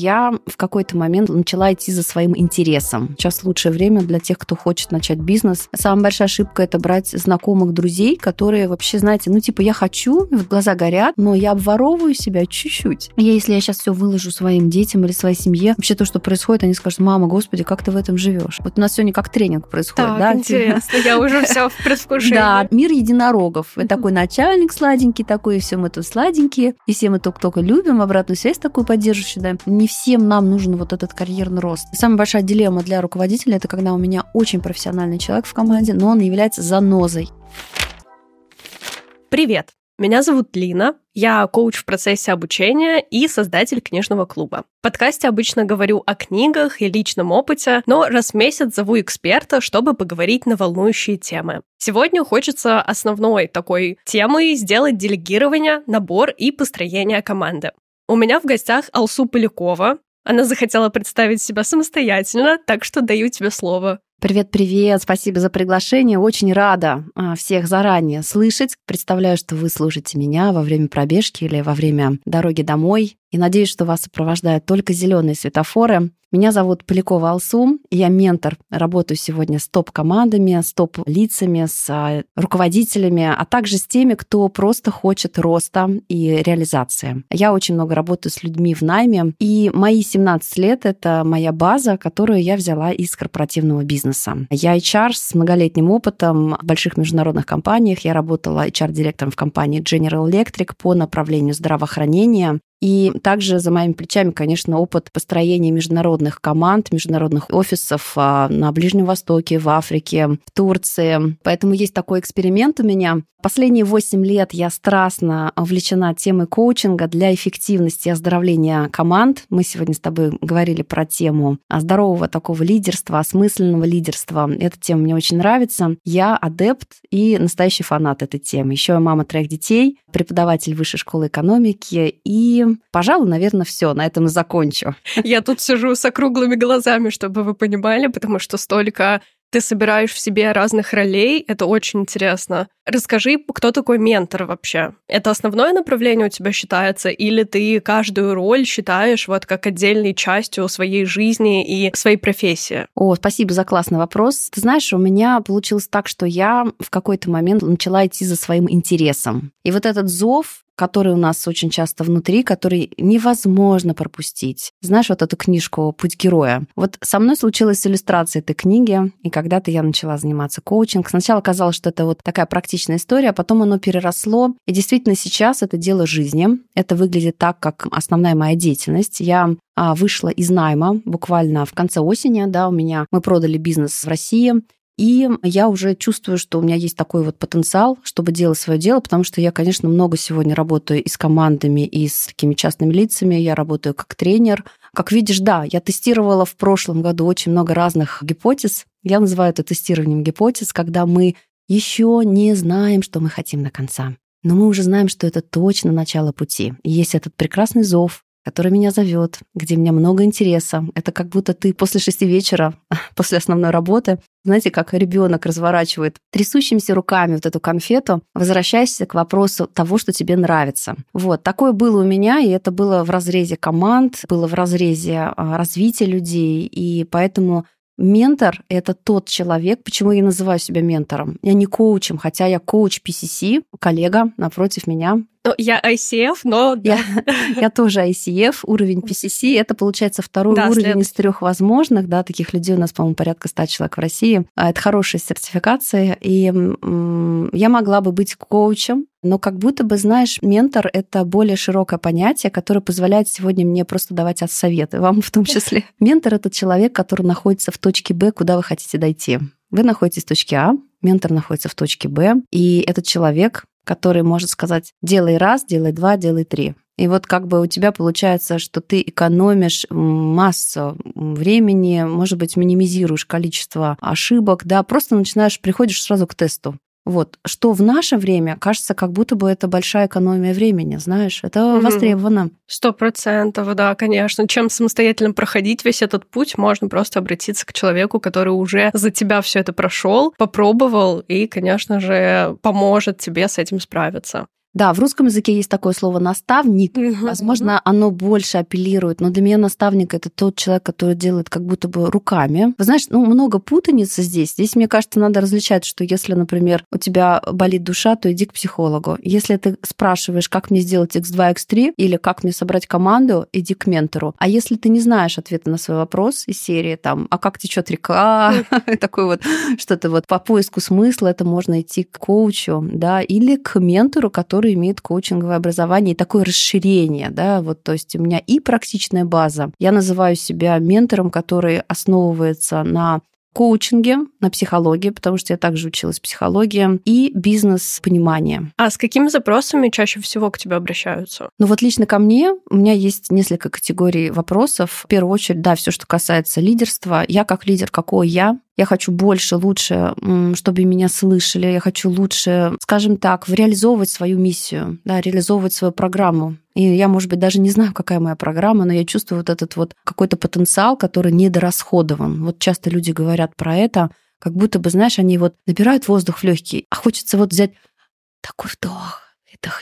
Я в какой-то момент начала идти за своим интересом. Сейчас лучшее время для тех, кто хочет начать бизнес. Самая большая ошибка – это брать знакомых друзей, которые вообще, знаете, ну типа я хочу, вот глаза горят, но я обворовываю себя чуть-чуть. Я, если я сейчас все выложу своим детям или своей семье, вообще то, что происходит, они скажут, мама, господи, как ты в этом живешь? Вот у нас сегодня как тренинг происходит, так, да? интересно, я уже все в предвкушении. Да, мир единорогов. Такой начальник сладенький такой, и все мы тут сладенькие, и все мы только-только любим, обратную связь такую поддерживающую, да. Не всем нам нужен вот этот карьерный рост. Самая большая дилемма для руководителя это когда у меня очень профессиональный человек в команде, но он является занозой. Привет! Меня зовут Лина, я коуч в процессе обучения и создатель книжного клуба. В подкасте обычно говорю о книгах и личном опыте, но раз в месяц зову эксперта, чтобы поговорить на волнующие темы. Сегодня хочется основной такой темой сделать делегирование, набор и построение команды. У меня в гостях Алсу Полякова. Она захотела представить себя самостоятельно, так что даю тебе слово. Привет-привет, спасибо за приглашение. Очень рада а, всех заранее слышать. Представляю, что вы слушаете меня во время пробежки или во время дороги домой. И надеюсь, что вас сопровождают только зеленые светофоры. Меня зовут Полякова Алсу, я ментор, работаю сегодня с топ-командами, с топ-лицами, с а, руководителями, а также с теми, кто просто хочет роста и реализации. Я очень много работаю с людьми в найме, и мои 17 лет — это моя база, которую я взяла из корпоративного бизнеса. Я HR с многолетним опытом в больших международных компаниях. Я работала HR-директором в компании General Electric по направлению здравоохранения, и также за моими плечами, конечно, опыт построения международных команд, международных офисов а, на Ближнем Востоке, в Африке, в Турции. Поэтому есть такой эксперимент у меня. Последние 8 лет я страстно увлечена темой коучинга для эффективности и оздоровления команд. Мы сегодня с тобой говорили про тему здорового такого лидерства, осмысленного лидерства. Эта тема мне очень нравится. Я адепт и настоящий фанат этой темы. Еще я мама трех детей, преподаватель высшей школы экономики и Пожалуй, наверное, все. На этом и закончу. Я тут сижу с округлыми глазами, чтобы вы понимали, потому что столько ты собираешь в себе разных ролей, это очень интересно. Расскажи, кто такой ментор вообще? Это основное направление у тебя считается, или ты каждую роль считаешь вот как отдельной частью своей жизни и своей профессии? О, спасибо за классный вопрос. Ты знаешь, у меня получилось так, что я в какой-то момент начала идти за своим интересом. И вот этот зов который у нас очень часто внутри, который невозможно пропустить. Знаешь, вот эту книжку «Путь героя». Вот со мной случилась иллюстрация этой книги, и когда-то я начала заниматься коучингом. Сначала казалось, что это вот такая практичная история, а потом оно переросло. И действительно сейчас это дело жизни. Это выглядит так, как основная моя деятельность. Я а, вышла из найма буквально в конце осени, да, у меня мы продали бизнес в России, и я уже чувствую, что у меня есть такой вот потенциал, чтобы делать свое дело, потому что я, конечно, много сегодня работаю и с командами, и с такими частными лицами. Я работаю как тренер. Как видишь, да, я тестировала в прошлом году очень много разных гипотез. Я называю это тестированием гипотез, когда мы еще не знаем, что мы хотим до конца. Но мы уже знаем, что это точно начало пути. И есть этот прекрасный зов, который меня зовет, где у меня много интереса. Это как будто ты после шести вечера, после основной работы, знаете, как ребенок разворачивает трясущимися руками вот эту конфету, возвращаешься к вопросу того, что тебе нравится. Вот, такое было у меня, и это было в разрезе команд, было в разрезе а, развития людей, и поэтому Ментор — это тот человек, почему я называю себя ментором. Я не коучем, хотя я коуч PCC, коллега напротив меня. Ну, я ICF, но... Я, я тоже ICF, уровень PCC. Это, получается, второй да, уровень след... из трех возможных. Да, таких людей у нас, по-моему, порядка ста человек в России. А, это хорошая сертификация. И я могла бы быть коучем, но как будто бы, знаешь, ментор — это более широкое понятие, которое позволяет сегодня мне просто давать советы, вам в том числе. Ментор — это человек, который находится в точке Б, куда вы хотите дойти. Вы находитесь в точке А, ментор находится в точке Б, и этот человек, который может сказать «делай раз, делай два, делай три». И вот как бы у тебя получается, что ты экономишь массу времени, может быть, минимизируешь количество ошибок, да, просто начинаешь, приходишь сразу к тесту. Вот. Что в наше время кажется, как будто бы это большая экономия времени, знаешь, это угу. востребовано. Сто процентов, да, конечно. Чем самостоятельно проходить весь этот путь, можно просто обратиться к человеку, который уже за тебя все это прошел, попробовал и, конечно же, поможет тебе с этим справиться. Да, в русском языке есть такое слово наставник. Возможно, оно больше апеллирует, но для меня наставник это тот человек, который делает как будто бы руками. Вы знаешь, ну, много путаницы здесь. Здесь, мне кажется, надо различать, что если, например, у тебя болит душа, то иди к психологу. Если ты спрашиваешь, как мне сделать X2, X3, или как мне собрать команду, иди к ментору. А если ты не знаешь ответа на свой вопрос из серии, там, а как течет река, такой вот что-то вот по поиску смысла, это можно идти к коучу, да, или к ментору, который имеет коучинговое образование и такое расширение, да, вот, то есть у меня и практичная база. Я называю себя ментором, который основывается на коучинге, на психологии, потому что я также училась психологии, и бизнес-понимание. А с какими запросами чаще всего к тебе обращаются? Ну вот лично ко мне у меня есть несколько категорий вопросов. В первую очередь, да, все, что касается лидерства. Я как лидер, какой я? Я хочу больше, лучше, чтобы меня слышали. Я хочу лучше, скажем так, реализовывать свою миссию, да, реализовывать свою программу. И я, может быть, даже не знаю, какая моя программа, но я чувствую вот этот вот какой-то потенциал, который недорасходован. Вот часто люди говорят про это, как будто бы, знаешь, они вот набирают воздух в легкие, а хочется вот взять такой вдох,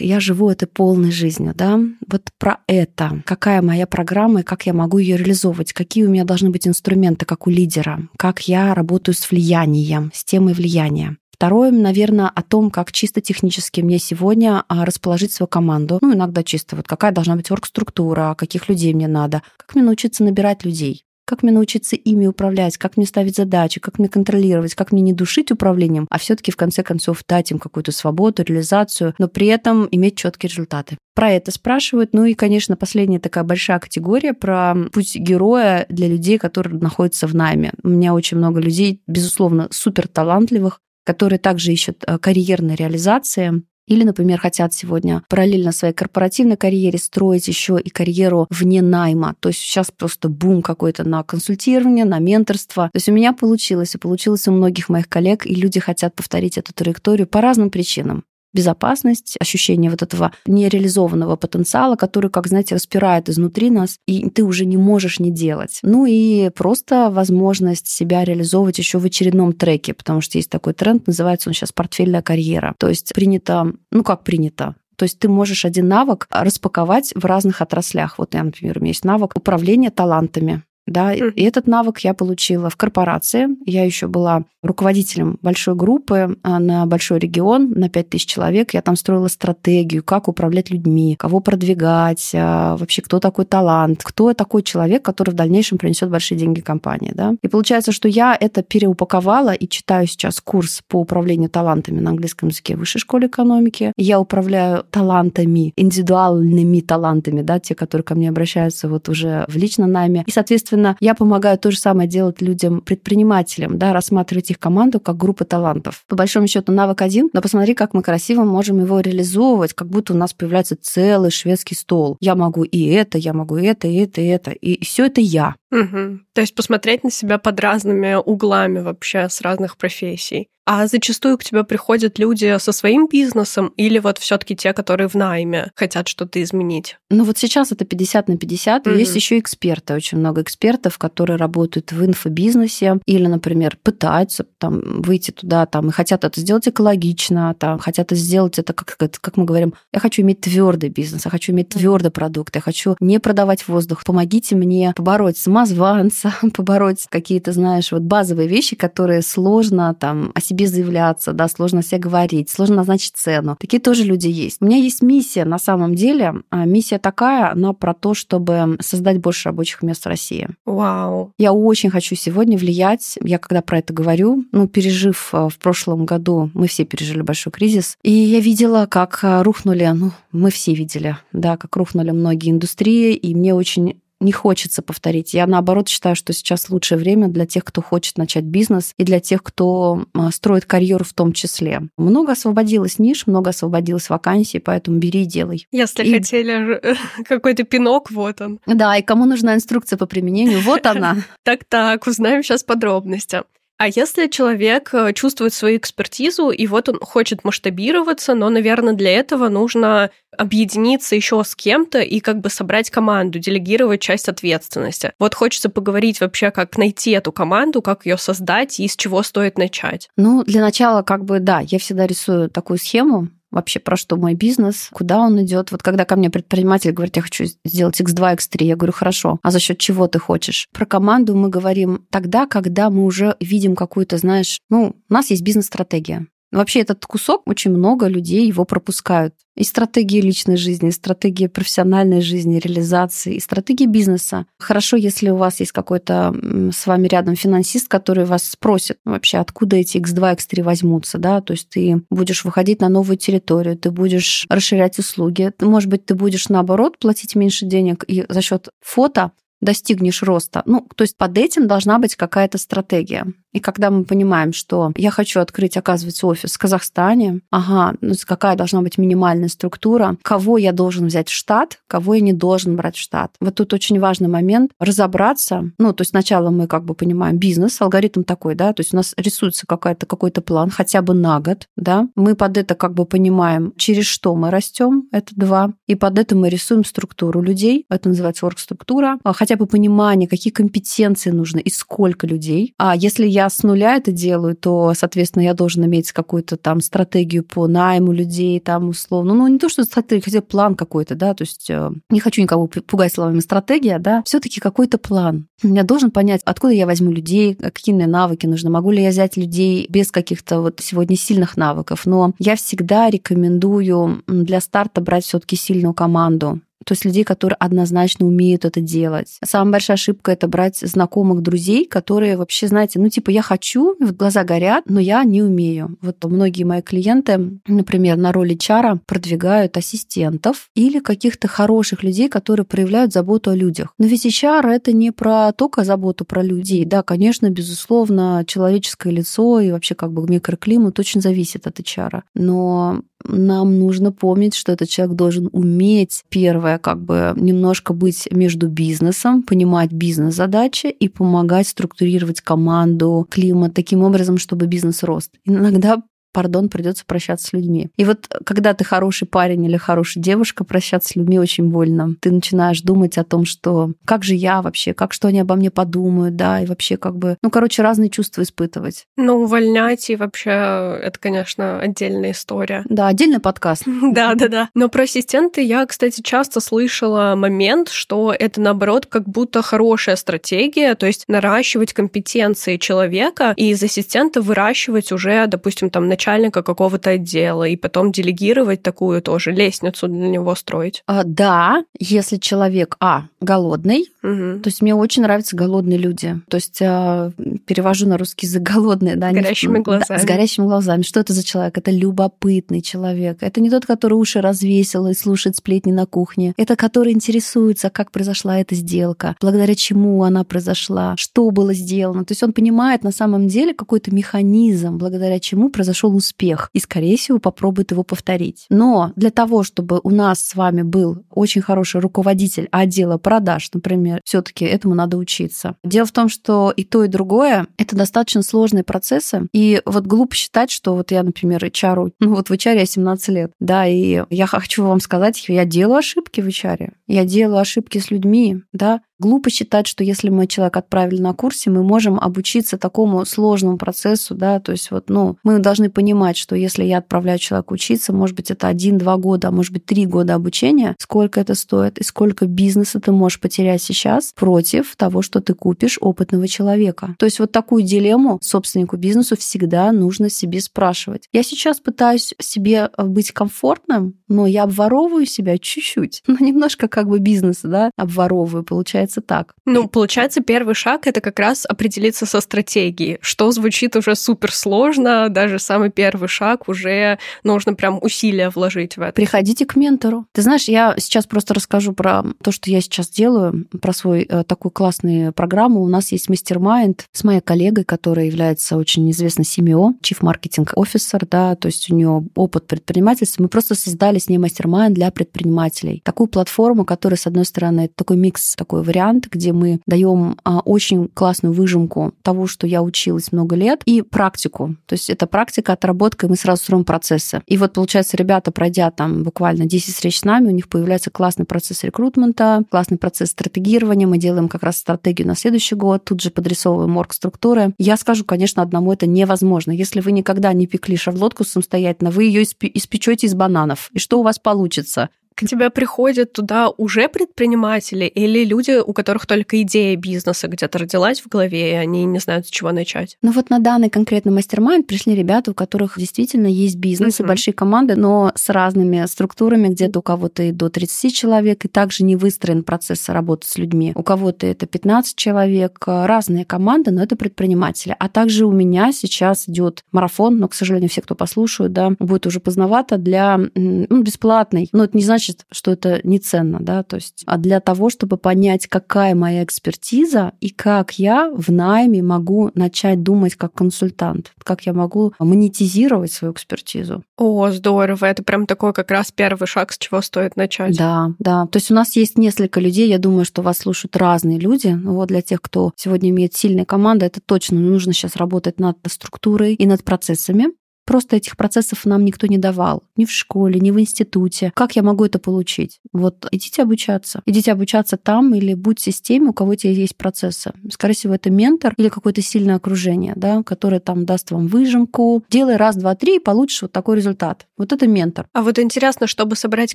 я живу этой полной жизнью, да, вот про это, какая моя программа и как я могу ее реализовывать, какие у меня должны быть инструменты, как у лидера, как я работаю с влиянием, с темой влияния. Второе, наверное, о том, как чисто технически мне сегодня а, расположить свою команду. Ну, иногда чисто вот какая должна быть оргструктура, каких людей мне надо, как мне научиться набирать людей, как мне научиться ими управлять, как мне ставить задачи, как мне контролировать, как мне не душить управлением, а все-таки в конце концов дать им какую-то свободу, реализацию, но при этом иметь четкие результаты. Про это спрашивают. Ну и, конечно, последняя такая большая категория про путь героя для людей, которые находятся в найме. У меня очень много людей, безусловно, супер талантливых, которые также ищут э, карьерной реализации, или, например, хотят сегодня параллельно своей корпоративной карьере строить еще и карьеру вне найма. То есть сейчас просто бум какой-то на консультирование, на менторство. То есть у меня получилось, и получилось у многих моих коллег, и люди хотят повторить эту траекторию по разным причинам безопасность, ощущение вот этого нереализованного потенциала, который, как знаете, распирает изнутри нас, и ты уже не можешь не делать. Ну и просто возможность себя реализовывать еще в очередном треке, потому что есть такой тренд, называется он сейчас портфельная карьера. То есть принято, ну как принято, то есть ты можешь один навык распаковать в разных отраслях. Вот я, например, у меня есть навык управления талантами. Да, mm-hmm. и этот навык я получила в корпорации. Я еще была руководителем большой группы а, на большой регион, на 5000 человек. Я там строила стратегию, как управлять людьми, кого продвигать, а, вообще кто такой талант, кто такой человек, который в дальнейшем принесет большие деньги компании. Да? И получается, что я это переупаковала и читаю сейчас курс по управлению талантами на английском языке в высшей школе экономики. Я управляю талантами, индивидуальными талантами, да, те, которые ко мне обращаются вот уже в личном найме. И, соответственно, Соответственно, я помогаю то же самое делать людям, предпринимателям, да, рассматривать их команду как группу талантов. По большому счету навык один, но посмотри, как мы красиво можем его реализовывать, как будто у нас появляется целый шведский стол. Я могу и это, я могу и это, и это, и это. И все это я. Угу. То есть посмотреть на себя под разными углами вообще с разных профессий. А зачастую к тебе приходят люди со своим бизнесом или вот все таки те, которые в найме хотят что-то изменить? Ну вот сейчас это 50 на 50. Mm-hmm. Есть еще эксперты, очень много экспертов, которые работают в инфобизнесе или, например, пытаются там выйти туда там и хотят это сделать экологично, там хотят сделать это как, как мы говорим, я хочу иметь твердый бизнес, я хочу иметь твердый продукт, я хочу не продавать воздух. Помогите мне побороть самозванца, побороть какие-то, знаешь, вот базовые вещи, которые сложно там о себе заявляться, да, сложно себе говорить, сложно назначить цену. Такие тоже люди есть. У меня есть миссия на самом деле. А, миссия такая, она про то, чтобы создать больше рабочих мест в России. Вау. Я очень хочу сегодня влиять. Я когда про это говорю, ну, пережив а, в прошлом году, мы все пережили большой кризис, и я видела, как а, рухнули, ну, мы все видели, да, как рухнули многие индустрии, и мне очень не хочется повторить. Я наоборот считаю, что сейчас лучшее время для тех, кто хочет начать бизнес, и для тех, кто а, строит карьеру в том числе. Много освободилось ниш, много освободилось вакансий, поэтому бери и делай. Если и... хотели какой-то пинок, вот он. Да, и кому нужна инструкция по применению, вот она. Так-так, узнаем сейчас подробности. А если человек э, чувствует свою экспертизу, и вот он хочет масштабироваться, но, наверное, для этого нужно объединиться еще с кем-то и как бы собрать команду, делегировать часть ответственности. Вот хочется поговорить вообще, как найти эту команду, как ее создать и с чего стоит начать. Ну, для начала, как бы, да, я всегда рисую такую схему, вообще, про что мой бизнес, куда он идет. Вот когда ко мне предприниматель говорит, я хочу сделать X2, X3, я говорю, хорошо, а за счет чего ты хочешь? Про команду мы говорим тогда, когда мы уже видим какую-то, знаешь, ну, у нас есть бизнес-стратегия. Вообще этот кусок очень много людей его пропускают. И стратегии личной жизни, и стратегии профессиональной жизни, реализации, и стратегии бизнеса. Хорошо, если у вас есть какой-то с вами рядом финансист, который вас спросит вообще, откуда эти X2, X3 возьмутся, да, то есть ты будешь выходить на новую территорию, ты будешь расширять услуги, может быть, ты будешь наоборот платить меньше денег и за счет фото достигнешь роста. Ну, то есть под этим должна быть какая-то стратегия. И когда мы понимаем, что я хочу открыть, оказывается, офис в Казахстане, ага, ну какая должна быть минимальная структура, кого я должен взять в штат, кого я не должен брать в штат. Вот тут очень важный момент разобраться. Ну, то есть сначала мы как бы понимаем бизнес, алгоритм такой, да, то есть у нас рисуется какая-то, какой-то план хотя бы на год, да, мы под это как бы понимаем, через что мы растем, это два, и под это мы рисуем структуру людей, это называется оргструктура, а хотя бы понимание, какие компетенции нужны и сколько людей. А если я с нуля это делаю, то, соответственно, я должен иметь какую-то там стратегию по найму людей, там условно. Ну, не то, что стратегия, хотя план какой-то, да, то есть э, не хочу никого пугать словами стратегия, да, все таки какой-то план. Я должен понять, откуда я возьму людей, какие мне навыки нужны, могу ли я взять людей без каких-то вот сегодня сильных навыков. Но я всегда рекомендую для старта брать все таки сильную команду. То есть людей, которые однозначно умеют это делать. Самая большая ошибка — это брать знакомых друзей, которые вообще, знаете, ну типа я хочу, вот глаза горят, но я не умею. Вот многие мои клиенты, например, на роли чара продвигают ассистентов или каких-то хороших людей, которые проявляют заботу о людях. Но ведь HR — это не про только заботу про людей. Да, конечно, безусловно, человеческое лицо и вообще как бы микроклимат очень зависит от HR. Но нам нужно помнить, что этот человек должен уметь, первое, как бы немножко быть между бизнесом, понимать бизнес-задачи и помогать структурировать команду, климат таким образом, чтобы бизнес рос. Иногда пардон, придется прощаться с людьми. И вот когда ты хороший парень или хорошая девушка, прощаться с людьми очень больно. Ты начинаешь думать о том, что как же я вообще, как что они обо мне подумают, да, и вообще как бы, ну, короче, разные чувства испытывать. Ну, увольнять и вообще это, конечно, отдельная история. Да, отдельный подкаст. Да, да, да. Но про ассистенты я, кстати, часто слышала момент, что это, наоборот, как будто хорошая стратегия, то есть наращивать компетенции человека и из ассистента выращивать уже, допустим, там, начальник начальника какого-то отдела, и потом делегировать такую тоже лестницу для него строить? А, да, если человек, а, голодный, угу. то есть мне очень нравятся голодные люди. То есть а, перевожу на русский язык голодные, да. С горящими глазами. Да, с горящими глазами. Что это за человек? Это любопытный человек. Это не тот, который уши развесил и слушает сплетни на кухне. Это который интересуется, как произошла эта сделка, благодаря чему она произошла, что было сделано. То есть он понимает на самом деле какой-то механизм, благодаря чему произошел успех, и, скорее всего, попробует его повторить. Но для того, чтобы у нас с вами был очень хороший руководитель отдела продаж, например, все таки этому надо учиться. Дело в том, что и то, и другое — это достаточно сложные процессы, и вот глупо считать, что вот я, например, HR, ну вот в HR я 17 лет, да, и я хочу вам сказать, я делаю ошибки в HR, я делаю ошибки с людьми, да, Глупо считать, что если мы человека отправили на курсе, мы можем обучиться такому сложному процессу, да, то есть вот, ну, мы должны понимать, что если я отправляю человека учиться, может быть, это один-два года, а может быть, три года обучения, сколько это стоит и сколько бизнеса ты можешь потерять сейчас против того, что ты купишь опытного человека. То есть вот такую дилемму собственнику бизнесу всегда нужно себе спрашивать. Я сейчас пытаюсь себе э, быть комфортным, но я обворовываю себя чуть-чуть, ну, немножко как бы бизнеса, да, обворовываю, получается получается так. Ну, получается, первый шаг — это как раз определиться со стратегией, что звучит уже супер сложно, даже самый первый шаг уже нужно прям усилия вложить в это. Приходите к ментору. Ты знаешь, я сейчас просто расскажу про то, что я сейчас делаю, про свой э, такую классную программу. У нас есть mastermind с моей коллегой, которая является очень известной CMO, Chief Marketing Officer, да, то есть у нее опыт предпринимательства. Мы просто создали с ней mastermind для предпринимателей. Такую платформу, которая, с одной стороны, такой микс, такой вариант вариант, где мы даем а, очень классную выжимку того, что я училась много лет, и практику. То есть это практика, отработка, и мы сразу строим процессы. И вот, получается, ребята, пройдя там буквально 10 встреч с нами, у них появляется классный процесс рекрутмента, классный процесс стратегирования. Мы делаем как раз стратегию на следующий год, тут же подрисовываем орг-структуры. Я скажу, конечно, одному это невозможно. Если вы никогда не пекли шарлотку самостоятельно, вы ее испечете из бананов. И что у вас получится? К тебе приходят туда уже предприниматели или люди, у которых только идея бизнеса где-то родилась в голове, и они не знают, с чего начать? Ну вот на данный конкретный мастер-майнд пришли ребята, у которых действительно есть бизнес uh-huh. и большие команды, но с разными структурами, где-то у кого-то и до 30 человек, и также не выстроен процесс работы с людьми. У кого-то это 15 человек, разные команды, но это предприниматели. А также у меня сейчас идет марафон, но, к сожалению, все, кто послушают, да, будет уже поздновато для ну, бесплатный. Но это не значит, значит, что это не ценно, да, то есть, а для того, чтобы понять, какая моя экспертиза и как я в найме могу начать думать как консультант, как я могу монетизировать свою экспертизу. О, здорово, это прям такой как раз первый шаг, с чего стоит начать. Да, да, то есть у нас есть несколько людей, я думаю, что вас слушают разные люди, но вот для тех, кто сегодня имеет сильные команды, это точно нужно сейчас работать над структурой и над процессами, Просто этих процессов нам никто не давал. Ни в школе, ни в институте. Как я могу это получить? Вот идите обучаться. Идите обучаться там или будьте с теми, у кого у тебя есть процессы. Скорее всего, это ментор или какое-то сильное окружение, да, которое там даст вам выжимку. Делай раз, два, три, и получишь вот такой результат. Вот это ментор. А вот интересно, чтобы собрать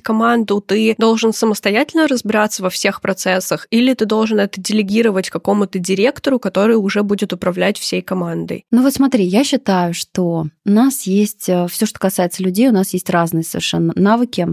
команду, ты должен самостоятельно разбираться во всех процессах или ты должен это делегировать какому-то директору, который уже будет управлять всей командой? Ну вот смотри, я считаю, что нас есть э, все, что касается людей, у нас есть разные совершенно навыки,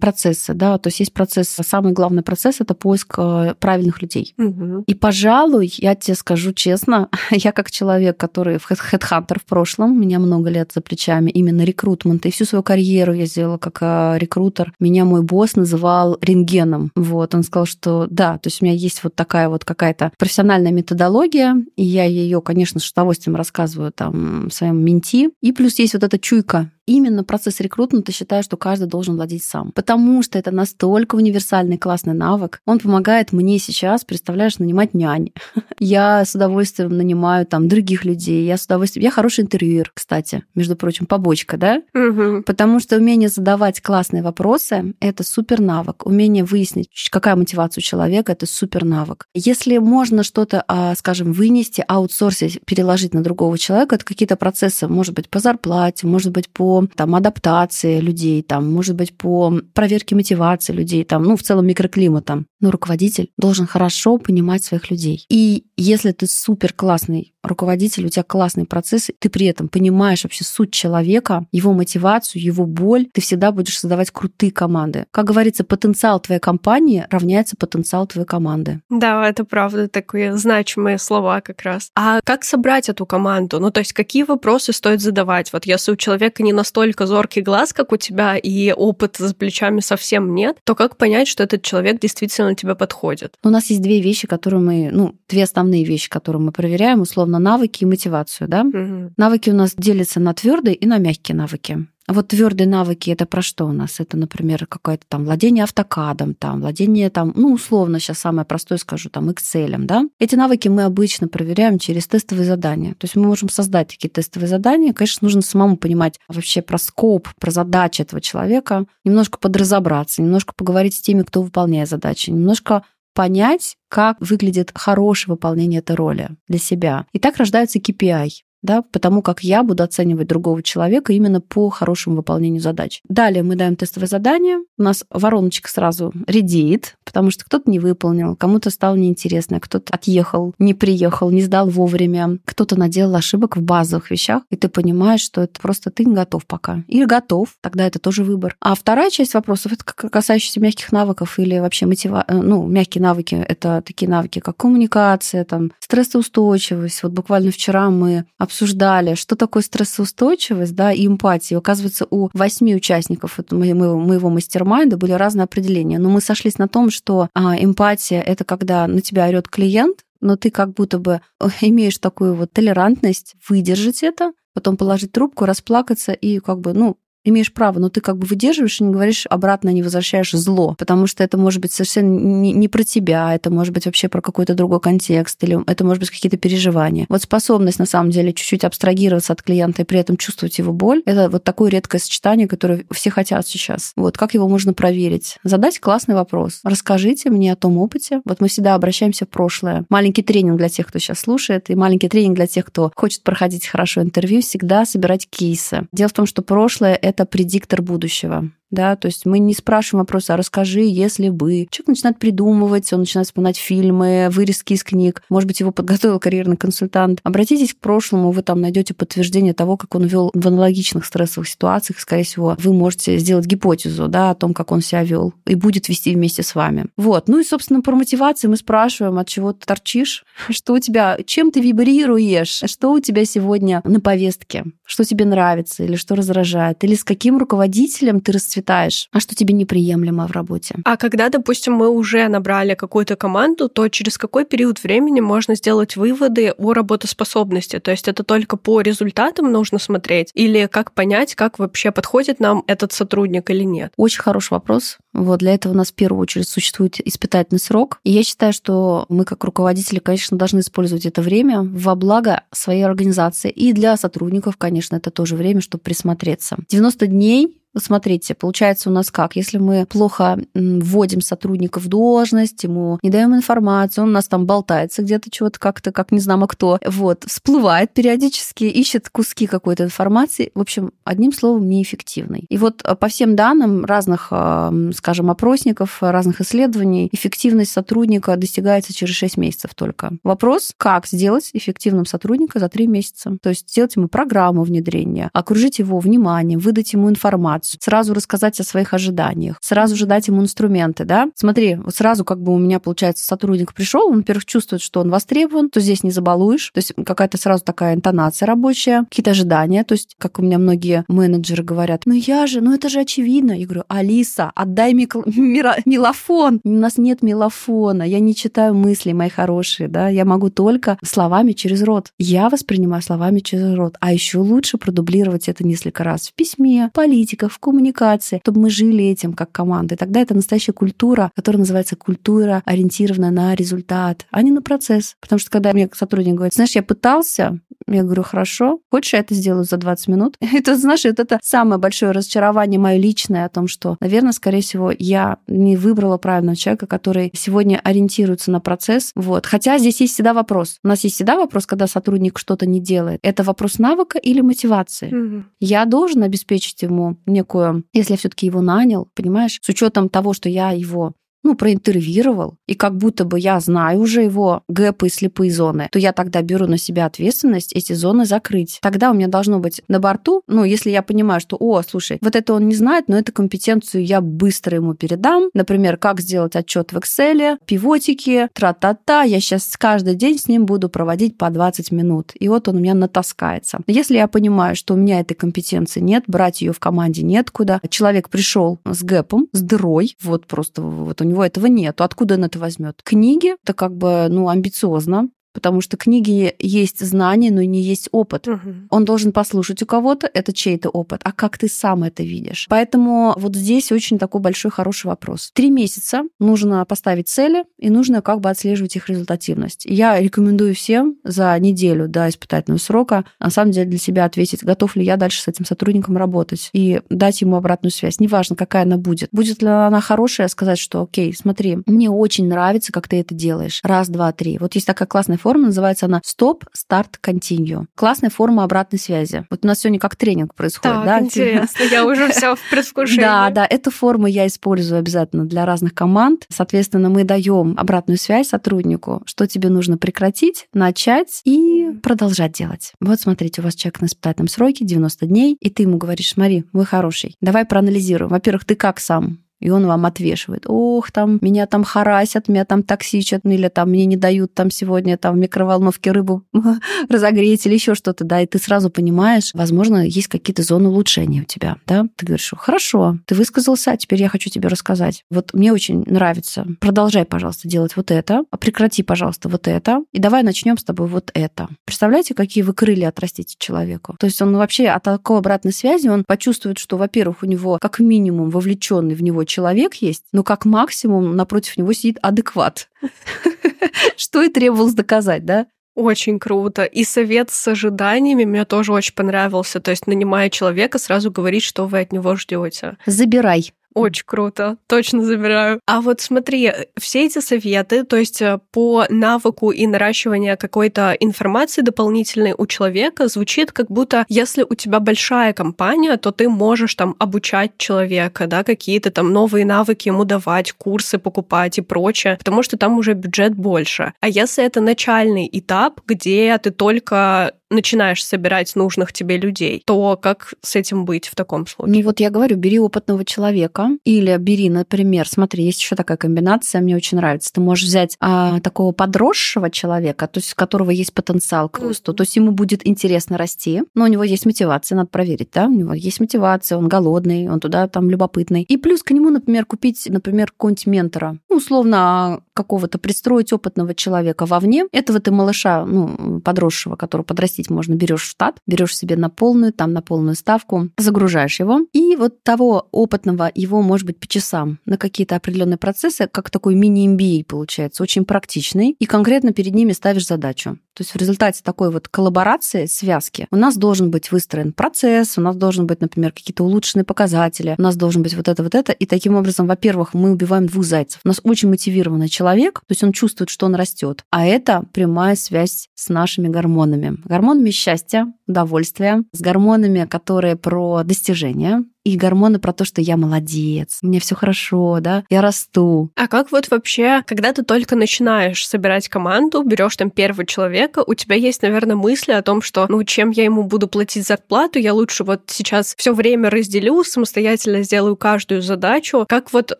процессы, да, то есть есть процесс, самый главный процесс это поиск э, правильных людей. Угу. И, пожалуй, я тебе скажу честно, я как человек, который в HeadHunter в прошлом, у меня много лет за плечами, именно рекрутмент, и всю свою карьеру я сделала как э, рекрутер. Меня мой босс называл рентгеном. Вот, он сказал, что да, то есть у меня есть вот такая вот какая-то профессиональная методология, и я ее, конечно, с удовольствием рассказываю там своим менти. И плюс есть вот эта чуйка, именно процесс рекрутмента считаю, что каждый должен владеть сам. Потому что это настолько универсальный классный навык. Он помогает мне сейчас, представляешь, нанимать нянь. Я с удовольствием нанимаю там других людей. Я с удовольствием... Я хороший интервьюер, кстати, между прочим, побочка, да? Угу. Потому что умение задавать классные вопросы — это супер навык. Умение выяснить, какая мотивация у человека — это супер навык. Если можно что-то, а, скажем, вынести, аутсорсить, переложить на другого человека, это какие-то процессы, может быть, по зарплате, может быть, по там, адаптации людей, там, может быть, по проверке мотивации людей, там, ну, в целом микроклиматом. Но руководитель должен хорошо понимать своих людей. И если ты супер классный руководитель, у тебя классный процесс, ты при этом понимаешь вообще суть человека, его мотивацию, его боль, ты всегда будешь создавать крутые команды. Как говорится, потенциал твоей компании равняется потенциал твоей команды. Да, это правда такие значимые слова как раз. А как собрать эту команду? Ну, то есть какие вопросы стоит задавать? Вот если у человека не настолько зоркий глаз, как у тебя, и опыт за плечами совсем нет, то как понять, что этот человек действительно тебе подходит? У нас есть две вещи, которые мы, ну, две основные вещи, которые мы проверяем, условно на навыки и мотивацию, да? Угу. Навыки у нас делятся на твердые и на мягкие навыки. Вот твердые навыки это про что у нас? Это, например, какое-то там владение автокадом, там владение там, ну условно сейчас самое простое скажу, там Excel, да? Эти навыки мы обычно проверяем через тестовые задания. То есть мы можем создать такие тестовые задания. Конечно, нужно самому понимать вообще про скоп, про задачи этого человека, немножко подразобраться, немножко поговорить с теми, кто выполняет задачи, немножко понять, как выглядит хорошее выполнение этой роли для себя. И так рождается KPI да, потому как я буду оценивать другого человека именно по хорошему выполнению задач. Далее мы даем тестовое задание, у нас вороночка сразу редеет, потому что кто-то не выполнил, кому-то стало неинтересно, кто-то отъехал, не приехал, не сдал вовремя, кто-то наделал ошибок в базовых вещах, и ты понимаешь, что это просто ты не готов пока. Или готов, тогда это тоже выбор. А вторая часть вопросов, это касающаяся мягких навыков или вообще мотива... Э, ну, мягкие навыки, это такие навыки, как коммуникация, там, стрессоустойчивость. Вот буквально вчера мы обсуждали, что такое стрессоустойчивость да, и эмпатия. Оказывается, у восьми участников моего, моего мастер-майнда были разные определения. Но мы сошлись на том, что а, эмпатия — это когда на тебя орет клиент, но ты как будто бы имеешь такую вот толерантность выдержать это, потом положить трубку, расплакаться и как бы, ну, имеешь право, но ты как бы выдерживаешь и не говоришь обратно, не возвращаешь зло, потому что это может быть совершенно не, не про тебя, это может быть вообще про какой-то другой контекст, или это может быть какие-то переживания. Вот способность, на самом деле, чуть-чуть абстрагироваться от клиента и при этом чувствовать его боль, это вот такое редкое сочетание, которое все хотят сейчас. Вот как его можно проверить? Задать классный вопрос. Расскажите мне о том опыте. Вот мы всегда обращаемся в прошлое. Маленький тренинг для тех, кто сейчас слушает, и маленький тренинг для тех, кто хочет проходить хорошо интервью, всегда собирать кейсы. Дело в том, что прошлое — это предиктор будущего да, то есть мы не спрашиваем вопрос, а расскажи, если бы. Человек начинает придумывать, он начинает вспоминать фильмы, вырезки из книг, может быть, его подготовил карьерный консультант. Обратитесь к прошлому, вы там найдете подтверждение того, как он вел в аналогичных стрессовых ситуациях, скорее всего, вы можете сделать гипотезу, да, о том, как он себя вел, и будет вести вместе с вами. Вот. Ну и, собственно, про мотивацию мы спрашиваем, от чего ты торчишь, что у тебя, чем ты вибрируешь, что у тебя сегодня на повестке, что тебе нравится или что раздражает, или с каким руководителем ты расцветаешь расцветаешь, а что тебе неприемлемо в работе. А когда, допустим, мы уже набрали какую-то команду, то через какой период времени можно сделать выводы о работоспособности? То есть это только по результатам нужно смотреть? Или как понять, как вообще подходит нам этот сотрудник или нет? Очень хороший вопрос. Вот для этого у нас в первую очередь существует испытательный срок. И я считаю, что мы как руководители, конечно, должны использовать это время во благо своей организации. И для сотрудников, конечно, это тоже время, чтобы присмотреться. 90 дней смотрите, получается у нас как? Если мы плохо вводим сотрудника в должность, ему не даем информацию, он у нас там болтается где-то чего-то как-то, как не знамо кто, вот, всплывает периодически, ищет куски какой-то информации. В общем, одним словом, неэффективный. И вот э, по всем данным разных, э, скажем, опросников, разных исследований, эффективность сотрудника достигается через 6 месяцев только. Вопрос, как сделать эффективным сотрудника за 3 месяца? То есть сделать ему программу внедрения, окружить его вниманием, выдать ему информацию, информацию, сразу рассказать о своих ожиданиях, сразу же дать ему инструменты, да. Смотри, вот сразу как бы у меня, получается, сотрудник пришел, он, во-первых, чувствует, что он востребован, то здесь не забалуешь, то есть какая-то сразу такая интонация рабочая, какие-то ожидания, то есть как у меня многие менеджеры говорят, ну я же, ну это же очевидно. Я говорю, Алиса, отдай микро... милофон. У нас нет милофона, я не читаю мысли, мои хорошие, да, я могу только словами через рот. Я воспринимаю словами через рот. А еще лучше продублировать это несколько раз в письме, политика, в коммуникации, чтобы мы жили этим как команда. И тогда это настоящая культура, которая называется культура, ориентированная на результат, а не на процесс. Потому что когда мне сотрудник говорит, знаешь, я пытался, я говорю, хорошо, хочешь, я это сделаю за 20 минут? Это, знаешь, это, это самое большое разочарование мое личное о том, что, наверное, скорее всего, я не выбрала правильного человека, который сегодня ориентируется на процесс. Вот. Хотя здесь есть всегда вопрос. У нас есть всегда вопрос, когда сотрудник что-то не делает. Это вопрос навыка или мотивации? Угу. Я должен обеспечить ему некую, если я все-таки его нанял, понимаешь, с учетом того, что я его ну, проинтервьюировал, и как будто бы я знаю уже его гэпы и слепые зоны, то я тогда беру на себя ответственность эти зоны закрыть. Тогда у меня должно быть на борту, ну, если я понимаю, что, о, слушай, вот это он не знает, но эту компетенцию я быстро ему передам. Например, как сделать отчет в Excel, пивотики, тра-та-та. Я сейчас каждый день с ним буду проводить по 20 минут. И вот он у меня натаскается. Если я понимаю, что у меня этой компетенции нет, брать ее в команде нет куда, человек пришел с гэпом, с дырой, вот просто вот у него этого нет. Откуда он это возьмет? Книги, это как бы, ну, амбициозно потому что книги есть знания, но не есть опыт. Угу. Он должен послушать у кого-то, это чей-то опыт, а как ты сам это видишь. Поэтому вот здесь очень такой большой хороший вопрос. Три месяца нужно поставить цели, и нужно как бы отслеживать их результативность. Я рекомендую всем за неделю до испытательного срока на самом деле для себя ответить, готов ли я дальше с этим сотрудником работать, и дать ему обратную связь. Неважно, какая она будет. Будет ли она хорошая, сказать, что окей, смотри, мне очень нравится, как ты это делаешь. Раз, два, три. Вот есть такая классная форма, называется она Stop, Start, Continue. Классная форма обратной связи. Вот у нас сегодня как тренинг происходит, так, да? интересно, я уже вся в предвкушении. Да, да, эту форму я использую обязательно для разных команд. Соответственно, мы даем обратную связь сотруднику, что тебе нужно прекратить, начать и продолжать делать. Вот смотрите, у вас человек на испытательном сроке, 90 дней, и ты ему говоришь, смотри, мой хороший, давай проанализируем. Во-первых, ты как сам и он вам отвешивает. Ох, там меня там харасят, меня там токсичат, или там мне не дают там сегодня там в микроволновке рыбу разогреть или еще что-то, да, и ты сразу понимаешь, возможно, есть какие-то зоны улучшения у тебя, да. Ты говоришь, хорошо, ты высказался, а теперь я хочу тебе рассказать. Вот мне очень нравится. Продолжай, пожалуйста, делать вот это, а прекрати, пожалуйста, вот это, и давай начнем с тобой вот это. Представляете, какие вы крылья отрастите человеку? То есть он вообще от такой обратной связи, он почувствует, что, во-первых, у него как минимум вовлеченный в него человек есть, но как максимум напротив него сидит адекват. Что и требовалось доказать, да? Очень круто. И совет с ожиданиями мне тоже очень понравился. То есть, нанимая человека, сразу говорить, что вы от него ждете. Забирай. Очень круто, точно забираю. А вот смотри, все эти советы, то есть э, по навыку и наращивания какой-то информации дополнительной у человека звучит как будто, если у тебя большая компания, то ты можешь там обучать человека, да, какие-то там новые навыки ему давать, курсы покупать и прочее, потому что там уже бюджет больше. А если это начальный этап, где ты только начинаешь собирать нужных тебе людей, то как с этим быть в таком случае? Ну вот я говорю, бери опытного человека или бери, например, смотри, есть еще такая комбинация, мне очень нравится. Ты можешь взять а, такого подросшего человека, то есть у которого есть потенциал к росту, то есть ему будет интересно расти, но у него есть мотивация, надо проверить, да, у него есть мотивация, он голодный, он туда там любопытный. И плюс к нему, например, купить, например, какого-нибудь ментора, ну, условно какого-то пристроить опытного человека вовне, этого ты малыша, ну, подросшего, которого подрастить можно. Берешь штат, берешь себе на полную, там на полную ставку, загружаешь его. И вот того опытного, его, может быть, по часам на какие-то определенные процессы, как такой мини-MBA получается, очень практичный. И конкретно перед ними ставишь задачу. То есть в результате такой вот коллаборации, связки, у нас должен быть выстроен процесс, у нас должен быть, например, какие-то улучшенные показатели, у нас должен быть вот это, вот это. И таким образом, во-первых, мы убиваем двух зайцев. У нас очень мотивированный человек, то есть он чувствует, что он растет. А это прямая связь с нашими гормонами. Гормонами счастья, удовольствия, с гормонами, которые про достижения, и гормоны про то, что я молодец, меня все хорошо, да, я расту. А как вот вообще, когда ты только начинаешь собирать команду, берешь там первого человека, у тебя есть, наверное, мысли о том, что, ну, чем я ему буду платить зарплату, я лучше вот сейчас все время разделю, самостоятельно сделаю каждую задачу. Как вот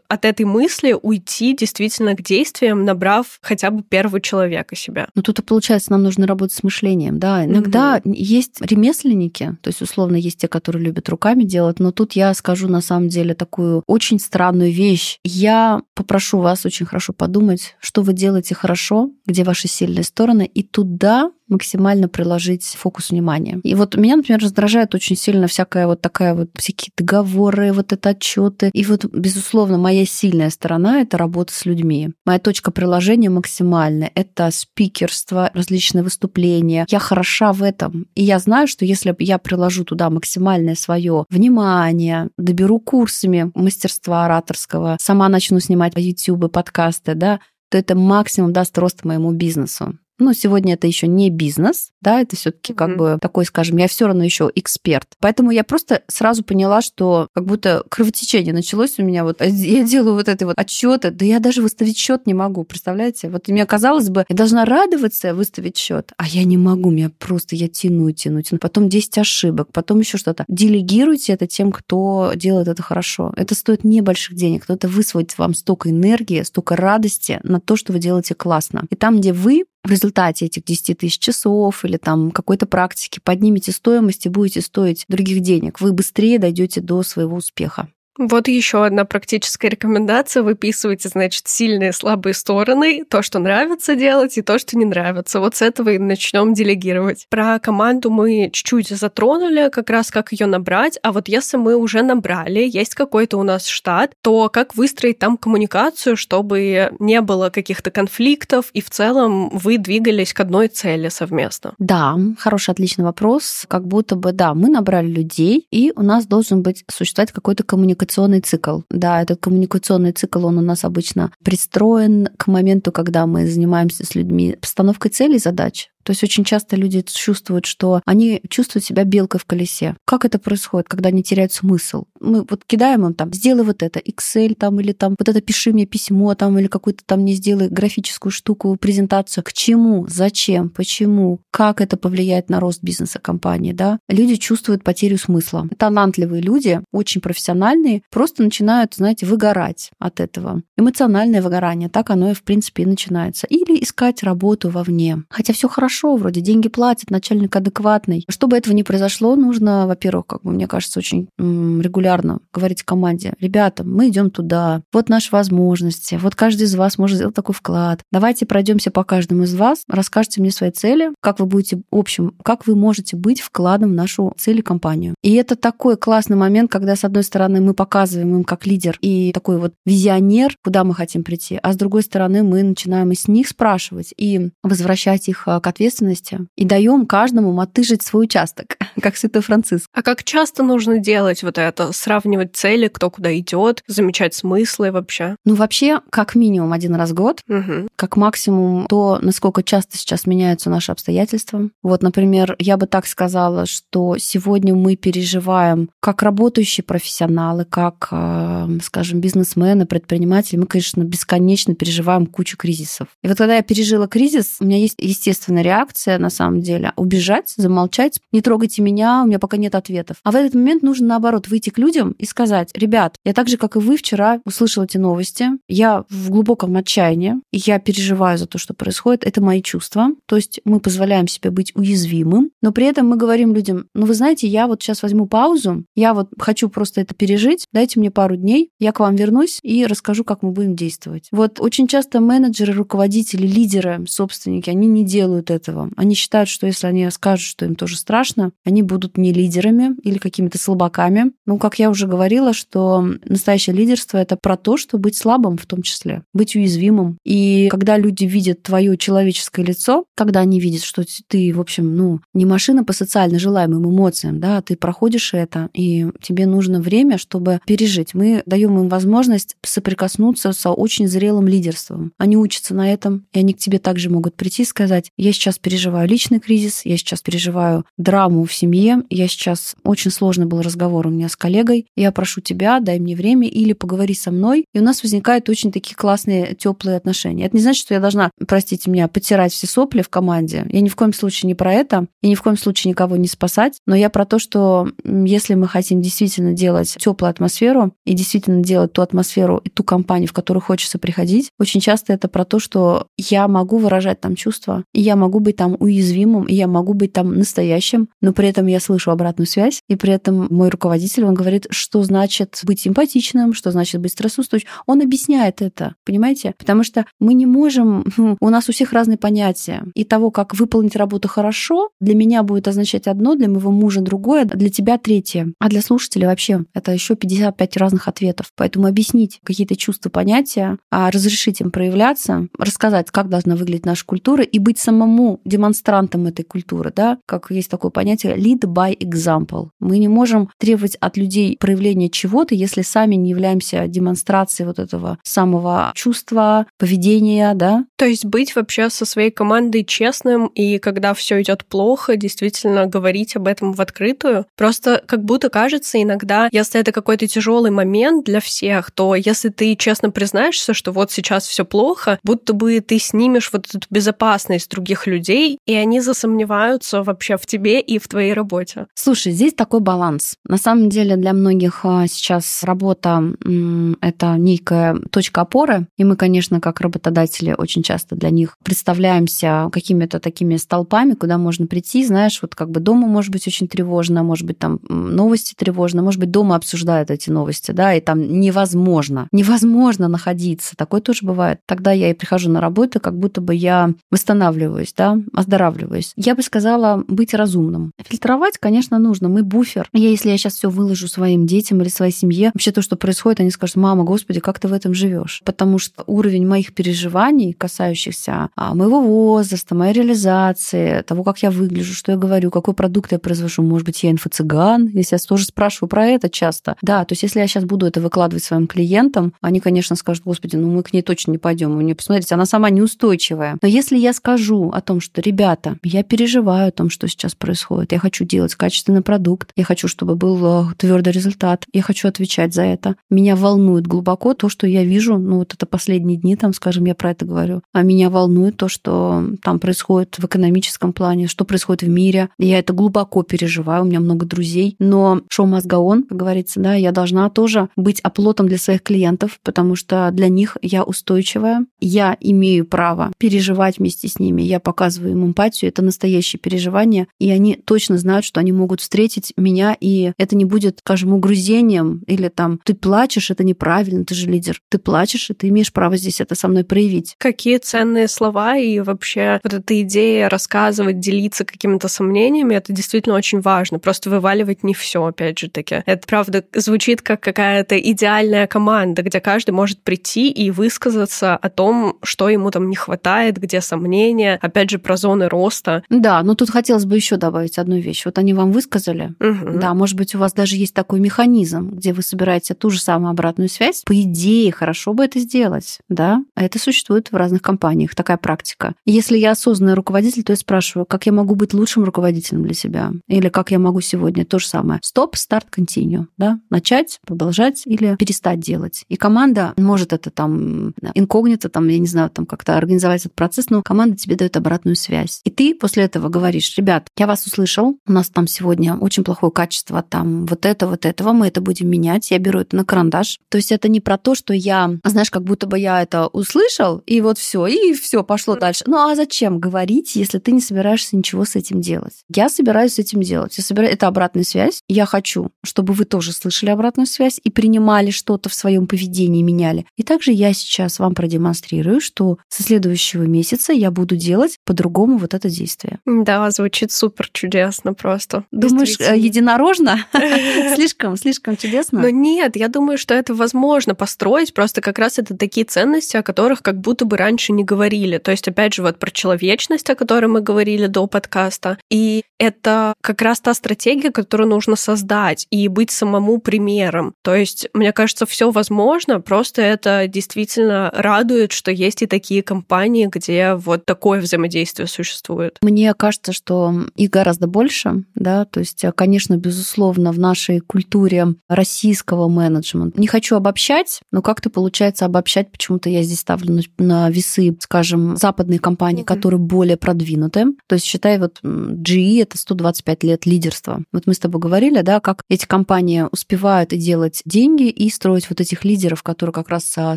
от этой мысли уйти действительно к действиям, набрав хотя бы первого человека себя? Ну, тут, получается, нам нужно работать с мышлением, да. Иногда mm-hmm. есть ремесленники, то есть, условно, есть те, которые любят руками делать, но тут я скажу на самом деле такую очень странную вещь. Я попрошу вас очень хорошо подумать, что вы делаете хорошо, где ваши сильные стороны, и туда максимально приложить фокус внимания. И вот меня, например, раздражает очень сильно всякая вот такая вот всякие договоры, вот это отчеты. И вот, безусловно, моя сильная сторона — это работа с людьми. Моя точка приложения максимальная — это спикерство, различные выступления. Я хороша в этом. И я знаю, что если я приложу туда максимальное свое внимание, доберу курсами мастерства ораторского, сама начну снимать YouTube подкасты, да, то это максимум даст рост моему бизнесу. Ну, сегодня это еще не бизнес, да, это все-таки mm-hmm. как бы такой, скажем, я все равно еще эксперт. Поэтому я просто сразу поняла, что как будто кровотечение началось у меня. Вот я делаю вот эти вот отчеты, да я даже выставить счет не могу, представляете? Вот мне казалось бы, я должна радоваться выставить счет, а я не могу, меня просто я тяну, тяну, тяну. Потом 10 ошибок, потом еще что-то. Делегируйте это тем, кто делает это хорошо. Это стоит небольших денег, но это высвоит вам столько энергии, столько радости на то, что вы делаете классно. И там, где вы в результате этих 10 тысяч часов или там какой-то практики поднимете стоимость и будете стоить других денег, вы быстрее дойдете до своего успеха. Вот еще одна практическая рекомендация. Выписывайте, значит, сильные и слабые стороны, то, что нравится делать, и то, что не нравится. Вот с этого и начнем делегировать. Про команду мы чуть-чуть затронули, как раз как ее набрать. А вот если мы уже набрали, есть какой-то у нас штат, то как выстроить там коммуникацию, чтобы не было каких-то конфликтов, и в целом вы двигались к одной цели совместно? Да, хороший, отличный вопрос. Как будто бы, да, мы набрали людей, и у нас должен быть существовать какой-то коммуникационный коммуникационный цикл. Да, этот коммуникационный цикл, он у нас обычно пристроен к моменту, когда мы занимаемся с людьми постановкой целей задач. То есть очень часто люди чувствуют, что они чувствуют себя белкой в колесе. Как это происходит, когда они теряют смысл? Мы вот кидаем им там, сделай вот это, Excel там, или там, вот это пиши мне письмо там, или какую-то там не сделай графическую штуку, презентацию. К чему? Зачем? Почему? Как это повлияет на рост бизнеса компании, да? Люди чувствуют потерю смысла. Талантливые люди, очень профессиональные, просто начинают, знаете, выгорать от этого. Эмоциональное выгорание, так оно и в принципе и начинается. Или искать работу вовне. Хотя все хорошо, вроде деньги платят, начальник адекватный. Чтобы этого не произошло, нужно, во-первых, как бы мне кажется, очень регулярно говорить команде, ребята, мы идем туда, вот наши возможности, вот каждый из вас может сделать такой вклад. Давайте пройдемся по каждому из вас, расскажите мне свои цели, как вы будете, в общем, как вы можете быть вкладом в нашу цель и компанию. И это такой классный момент, когда, с одной стороны, мы показываем им как лидер и такой вот визионер, куда мы хотим прийти, а с другой стороны, мы начинаем из них спрашивать и возвращать их а, к ответственности и даем каждому мотыжить свой участок, как святой Франциск. А как часто нужно делать вот это, сравнивать цели, кто куда идет, замечать смыслы вообще? Ну, вообще, как минимум один раз в год, угу. как максимум то, насколько часто сейчас меняются наши обстоятельства. Вот, например, я бы так сказала, что сегодня мы переживаем как работающие профессионалы, как, э, скажем, бизнесмены, предприниматели, мы, конечно, бесконечно переживаем кучу кризисов. И вот когда я пережила кризис, у меня есть естественная реакция, на самом деле, убежать, замолчать, не трогайте меня, у меня пока нет ответов. А в этот момент нужно, наоборот, выйти к людям и сказать, ребят, я так же, как и вы вчера, услышала эти новости, я в глубоком отчаянии, я переживаю за то, что происходит, это мои чувства. То есть мы позволяем себе быть уязвимым, но при этом мы говорим людям, ну вы знаете, я вот сейчас возьму паузу, я вот хочу просто это пережить, дайте мне пару дней, я к вам вернусь и расскажу, как мы будем действовать. Вот очень часто менеджеры, руководители, лидеры, собственники, они не делают этого. Они считают, что если они скажут, что им тоже страшно, они будут не лидерами или какими-то слабаками. Ну, как я уже говорила, что настоящее лидерство — это про то, что быть слабым в том числе, быть уязвимым. И когда люди видят твое человеческое лицо, когда они видят, что ты, в общем, ну, не машина по социально желаемым эмоциям, да, ты проходишь это, и тебе нужно время, чтобы пережить. Мы даем им возможность соприкоснуться с очень зрелым лидерством. Они учатся на этом, и они к тебе также могут прийти и сказать, я сейчас переживаю личный кризис, я сейчас переживаю драму в семье, я сейчас очень сложный был разговор у меня с коллегой, я прошу тебя, дай мне время или поговори со мной, и у нас возникают очень такие классные, теплые отношения. Это не значит, что я должна, простите меня, потирать все сопли в команде. Я ни в коем случае не про это, и ни в коем случае никого не спасать, но я про то, что если мы хотим действительно делать теплую атмосферу и действительно делать ту атмосферу и ту компанию, в которую хочется приходить, очень часто это про то, что я могу выражать там чувства, и я могу быть там уязвимым, и я могу быть там настоящим, но при этом я слышу обратную связь, и при этом мой руководитель, он говорит, что значит быть эмпатичным, что значит быть стрессоустойчивым. Он объясняет это, понимаете? Потому что мы не можем, у нас у всех разные понятия. И того, как выполнить работу хорошо, для меня будет означать одно, для моего мужа другое, для тебя третье. А для слушателя вообще это еще 55 разных ответов. Поэтому объяснить какие-то чувства, понятия, а разрешить им проявляться, рассказать, как должна выглядеть наша культура и быть самому демонстрантом этой культуры, да, как есть такое понятие lead by example. Мы не можем требовать от людей проявления чего-то, если сами не являемся демонстрацией вот этого самого чувства, поведения, да. То есть быть вообще со своей командой честным, и когда все идет плохо, действительно говорить об этом в открытую. Просто как будто кажется иногда, если это какой-то тяжелый момент для всех, то если ты честно признаешься, что вот сейчас все плохо, будто бы ты снимешь вот эту безопасность других людей, и они засомневаются вообще в тебе и в твоей работе. Слушай, здесь такой баланс. На самом деле для многих а, сейчас работа — это некая точка опоры, и мы, конечно, как работодатели очень часто для них представляемся какими-то такими столпами, куда можно прийти, знаешь, вот как бы дома может быть очень тревожно, может быть там новости тревожно, может быть дома обсуждают эти новости, да, и там невозможно, невозможно находиться, такое тоже бывает. Тогда я и прихожу на работу, как будто бы я восстанавливаюсь, да, оздоравливаюсь. Я бы сказала быть разумным. Фильтровать, конечно, нужно. Мы буфер. Я, если я сейчас все выложу своим детям или своей семье, вообще то, что происходит, они скажут, мама, господи, как ты в этом живешь? Потому что уровень моих переживаний, касающихся а, моего возраста, моей реализации, того, как я выгляжу, что я говорю, какой продукт я произвожу, может быть, я инфо-цыган, если я тоже спрашиваю про это часто. Да, то есть если я сейчас буду это выкладывать своим клиентам, они, конечно, скажут, господи, ну мы к ней точно не пойдем. У нее, посмотрите, она сама неустойчивая. Но если я скажу о том, что, ребята, я переживаю о том, что сейчас происходит. Я хочу делать качественный продукт. Я хочу, чтобы был э, твердый результат. Я хочу отвечать за это. Меня волнует глубоко то, что я вижу, ну вот это последние дни, там, скажем, я про это говорю. А меня волнует то, что там происходит в экономическом плане, что происходит в мире. Я это глубоко переживаю, у меня много друзей. Но шоу мозгаон, как говорится, да, я должна тоже быть оплотом для своих клиентов, потому что для них я устойчивая, я имею право переживать вместе с ними, я показываю им эмпатию, это настоящее переживание, и они точно знают, что они могут встретить меня, и это не будет, скажем, угрузением или там ты плачешь, это неправильно, ты же лидер, ты плачешь, и ты имеешь право здесь это со мной проявить. Какие ценные слова и вообще вот эта идея рассказывать, делиться какими-то сомнениями, это действительно очень важно. Просто вываливать не все, опять же таки. Это правда звучит как какая-то идеальная команда, где каждый может прийти и высказаться о том, что ему там не хватает, где сомнения, опять же, про зоны роста. Да, но тут хотелось бы еще добавить одну вещь. Вот они вам высказали. Угу. Да, может быть, у вас даже есть такой механизм, где вы собираете ту же самую обратную связь. По идее, хорошо бы это сделать, да? А это существует в разных компаниях, такая практика. Если я осознанный руководитель, то я спрашиваю, как я могу быть лучшим руководителем для себя? Или как я могу сегодня? То же самое. Стоп, старт, континью, да? Начать, продолжать или перестать делать. И команда может это там инкогнито, там, я не знаю, там как-то организовать этот процесс, но команда тебе дает обратную связь. И ты после этого говоришь, ребят, я вас услышал, у нас там сегодня очень плохое качество, там вот это, вот этого, мы это будем менять, я беру это на карандаш. То есть это не про то, что я, знаешь, как будто бы я это услышал, и вот все, и все, пошло дальше. Ну а зачем говорить, если ты не собираешься ничего с этим делать? Я собираюсь с этим делать. Я собираюсь, это обратная связь. Я хочу, чтобы вы тоже слышали обратную связь и принимали что-то в своем поведении, меняли. И также я сейчас вам продемонстрирую, что со следующего месяца я буду делать по-другому вот это действие. Да, звучит супер чудесно просто. Думаешь, э, единорожно? Слишком, слишком чудесно? Но нет, я думаю, что это возможно построить, просто как раз это такие ценности, о которых как будто бы раньше не говорили. То есть, опять же, вот про человечность, о которой мы говорили до подкаста. И это как раз та стратегия, которую нужно создать и быть самому примером. То есть, мне кажется, все возможно, просто это действительно радует, что есть и такие компании, где вот такое взаимодействие существует. Мне кажется, что их гораздо больше, да, то есть, конечно, безусловно, в нашей культуре российского менеджмента. Не хочу обобщать, но как-то получается обобщать, почему-то я здесь ставлю на весы, скажем, западные компании, mm-hmm. которые более продвинуты. То есть, считай, вот GE это 125 лет лидерства. Вот мы с тобой говорили, да, как эти компании успевают и делать деньги, и строить вот этих лидеров, которые как раз а,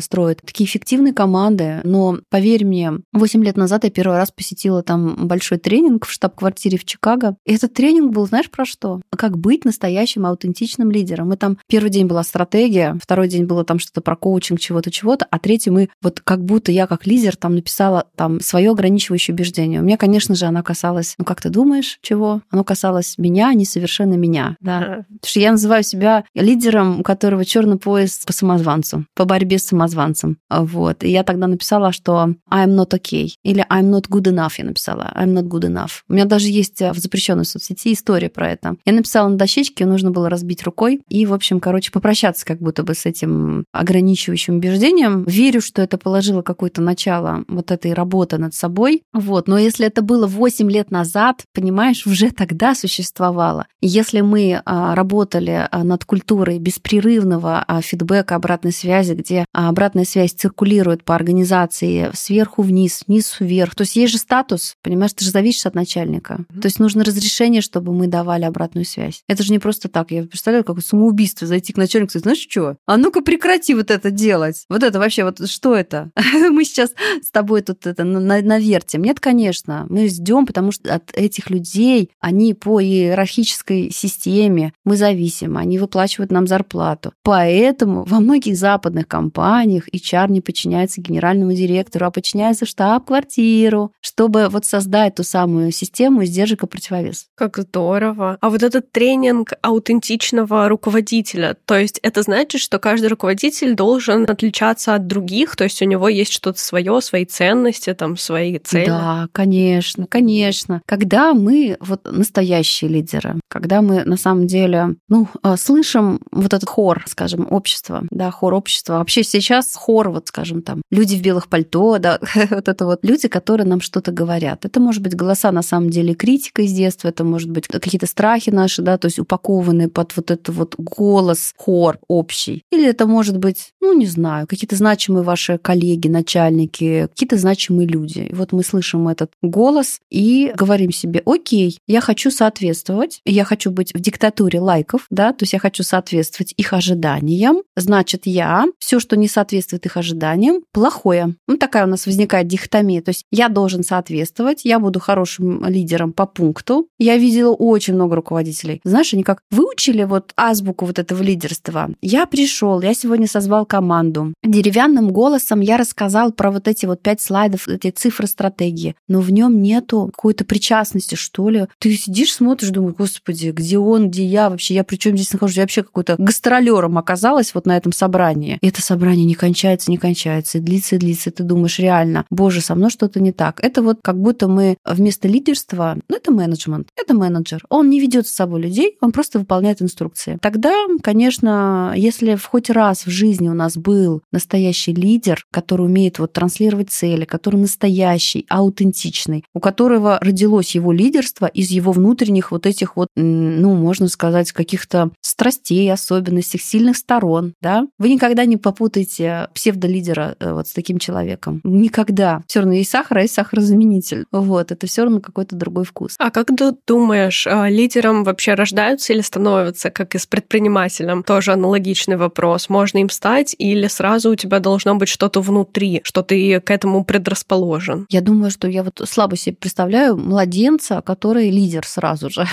строят такие эффективные команды. Но поверь мне, 8 лет назад я первый раз посетила там большой тренинг в штаб-квартире в Чикаго. И этот тренинг был, знаешь, про что? Как быть настоящим аутентичным лидером. Мы там первый день была стратегия, второй день было там что-то про коучинг, чего-то, чего-то, а третий мы вот как будто я как лидер там написала там свое ограничивающее убеждение. У меня, конечно же, она касалась, ну как ты думаешь, чего? Оно касалось меня, а не совершенно меня. Да. Потому что я называю себя лидером, у которого черный пояс по самозванцу, по борьбе с самозванцем. Вот. И я тогда написала, что I'm not okay. Или I'm not good enough, я написала. I'm not good enough. У меня даже есть в запрещенной соцсети история про это. Я написала на дощечке, нужно было разбить рукой и, в общем, короче, попрощаться как будто бы с этим ограничивающим убеждением. Верю, что это положило какое-то начало вот этой работы над собой. Вот. Но если это было 8 лет назад, понимаешь, уже тогда существовало. если мы а, работали а, над культурой беспрерывного а, фидбэка, обратной связи, где обратная связь циркулирует по организации сверху вниз, вниз вверх, то есть есть же статус, понимаешь, ты же зависишь от начальника. Mm-hmm. То есть нужно разрешение, чтобы мы давали обратную связь. Это же не просто так. Я представляю, как самоубийство зайти к начальнику и сказать, знаешь что, а ну-ка прекрати вот это делать. Вот это вообще, вот что это? мы сейчас с тобой тут это навертим. Нет, конечно, мы ждем, потому что от этих людей, они по иерархической системе, мы зависим, они выплачивают нам зарплату. Поэтому во многих западных компаниях HR не подчиняется генеральному директору, а подчиняется штаб-квартиру, чтобы вот создать ту самую систему сдержек и противовес. Как здорово. А вот этот тренинг аутентичного руководителя, то есть это значит, что каждый руководитель должен отличаться от других, то есть у него есть что-то свое, свои ценности, там, свои цели. Да, конечно, конечно. Когда мы вот настоящие лидеры, когда мы на самом деле, ну, а, слышим вот этот хор, скажем, общества, да, хор общества. Вообще сейчас хор, вот, скажем, там, люди в белых пальто, да, вот это вот люди, которые нам что-то что-то говорят. Это может быть голоса, на самом деле, критика из детства, это может быть какие-то страхи наши, да, то есть упакованные под вот этот вот голос, хор общий. Или это может быть, ну, не знаю, какие-то значимые ваши коллеги, начальники, какие-то значимые люди. И вот мы слышим этот голос и говорим себе, окей, я хочу соответствовать, я хочу быть в диктатуре лайков, да, то есть я хочу соответствовать их ожиданиям, значит, я все, что не соответствует их ожиданиям, плохое. Ну, такая у нас возникает дихотомия. То есть я должен соответствовать, я буду хорошим лидером по пункту. Я видела очень много руководителей. Знаешь, они как выучили вот азбуку вот этого лидерства. Я пришел, я сегодня созвал команду. Деревянным голосом я рассказал про вот эти вот пять слайдов, эти цифры стратегии. Но в нем нету какой-то причастности, что ли. Ты сидишь, смотришь, думаешь, господи, где он, где я вообще, я при чем здесь нахожусь? Я вообще какой-то гастролером оказалась вот на этом собрании. И это собрание не кончается, не кончается, и длится, и длится. И ты думаешь, реально, боже, со мной что-то не так. Это вот как будто мы вместо лидерства, ну, это менеджмент, это менеджер. Он не ведет с собой людей, он просто выполняет инструкции. Тогда, конечно, если в хоть раз в жизни у нас был настоящий лидер, который умеет вот транслировать цели, который настоящий, аутентичный, у которого родилось его лидерство из его внутренних вот этих вот, ну, можно сказать, каких-то страстей, особенностей, сильных сторон, да, вы никогда не попутаете псевдолидера э, вот с таким человеком. Никогда. Все равно есть сахар, а есть сахарозаменитель. Вот, это все равно какой-то другой вкус. А как ты думаешь, а, лидером вообще рождаются или становятся, как и с предпринимателем? Тоже аналогичный вопрос. Можно им стать или сразу у тебя должно быть что-то внутри, что ты к этому предрасположен? Я думаю, что я вот слабо себе представляю младенца, который лидер сразу же.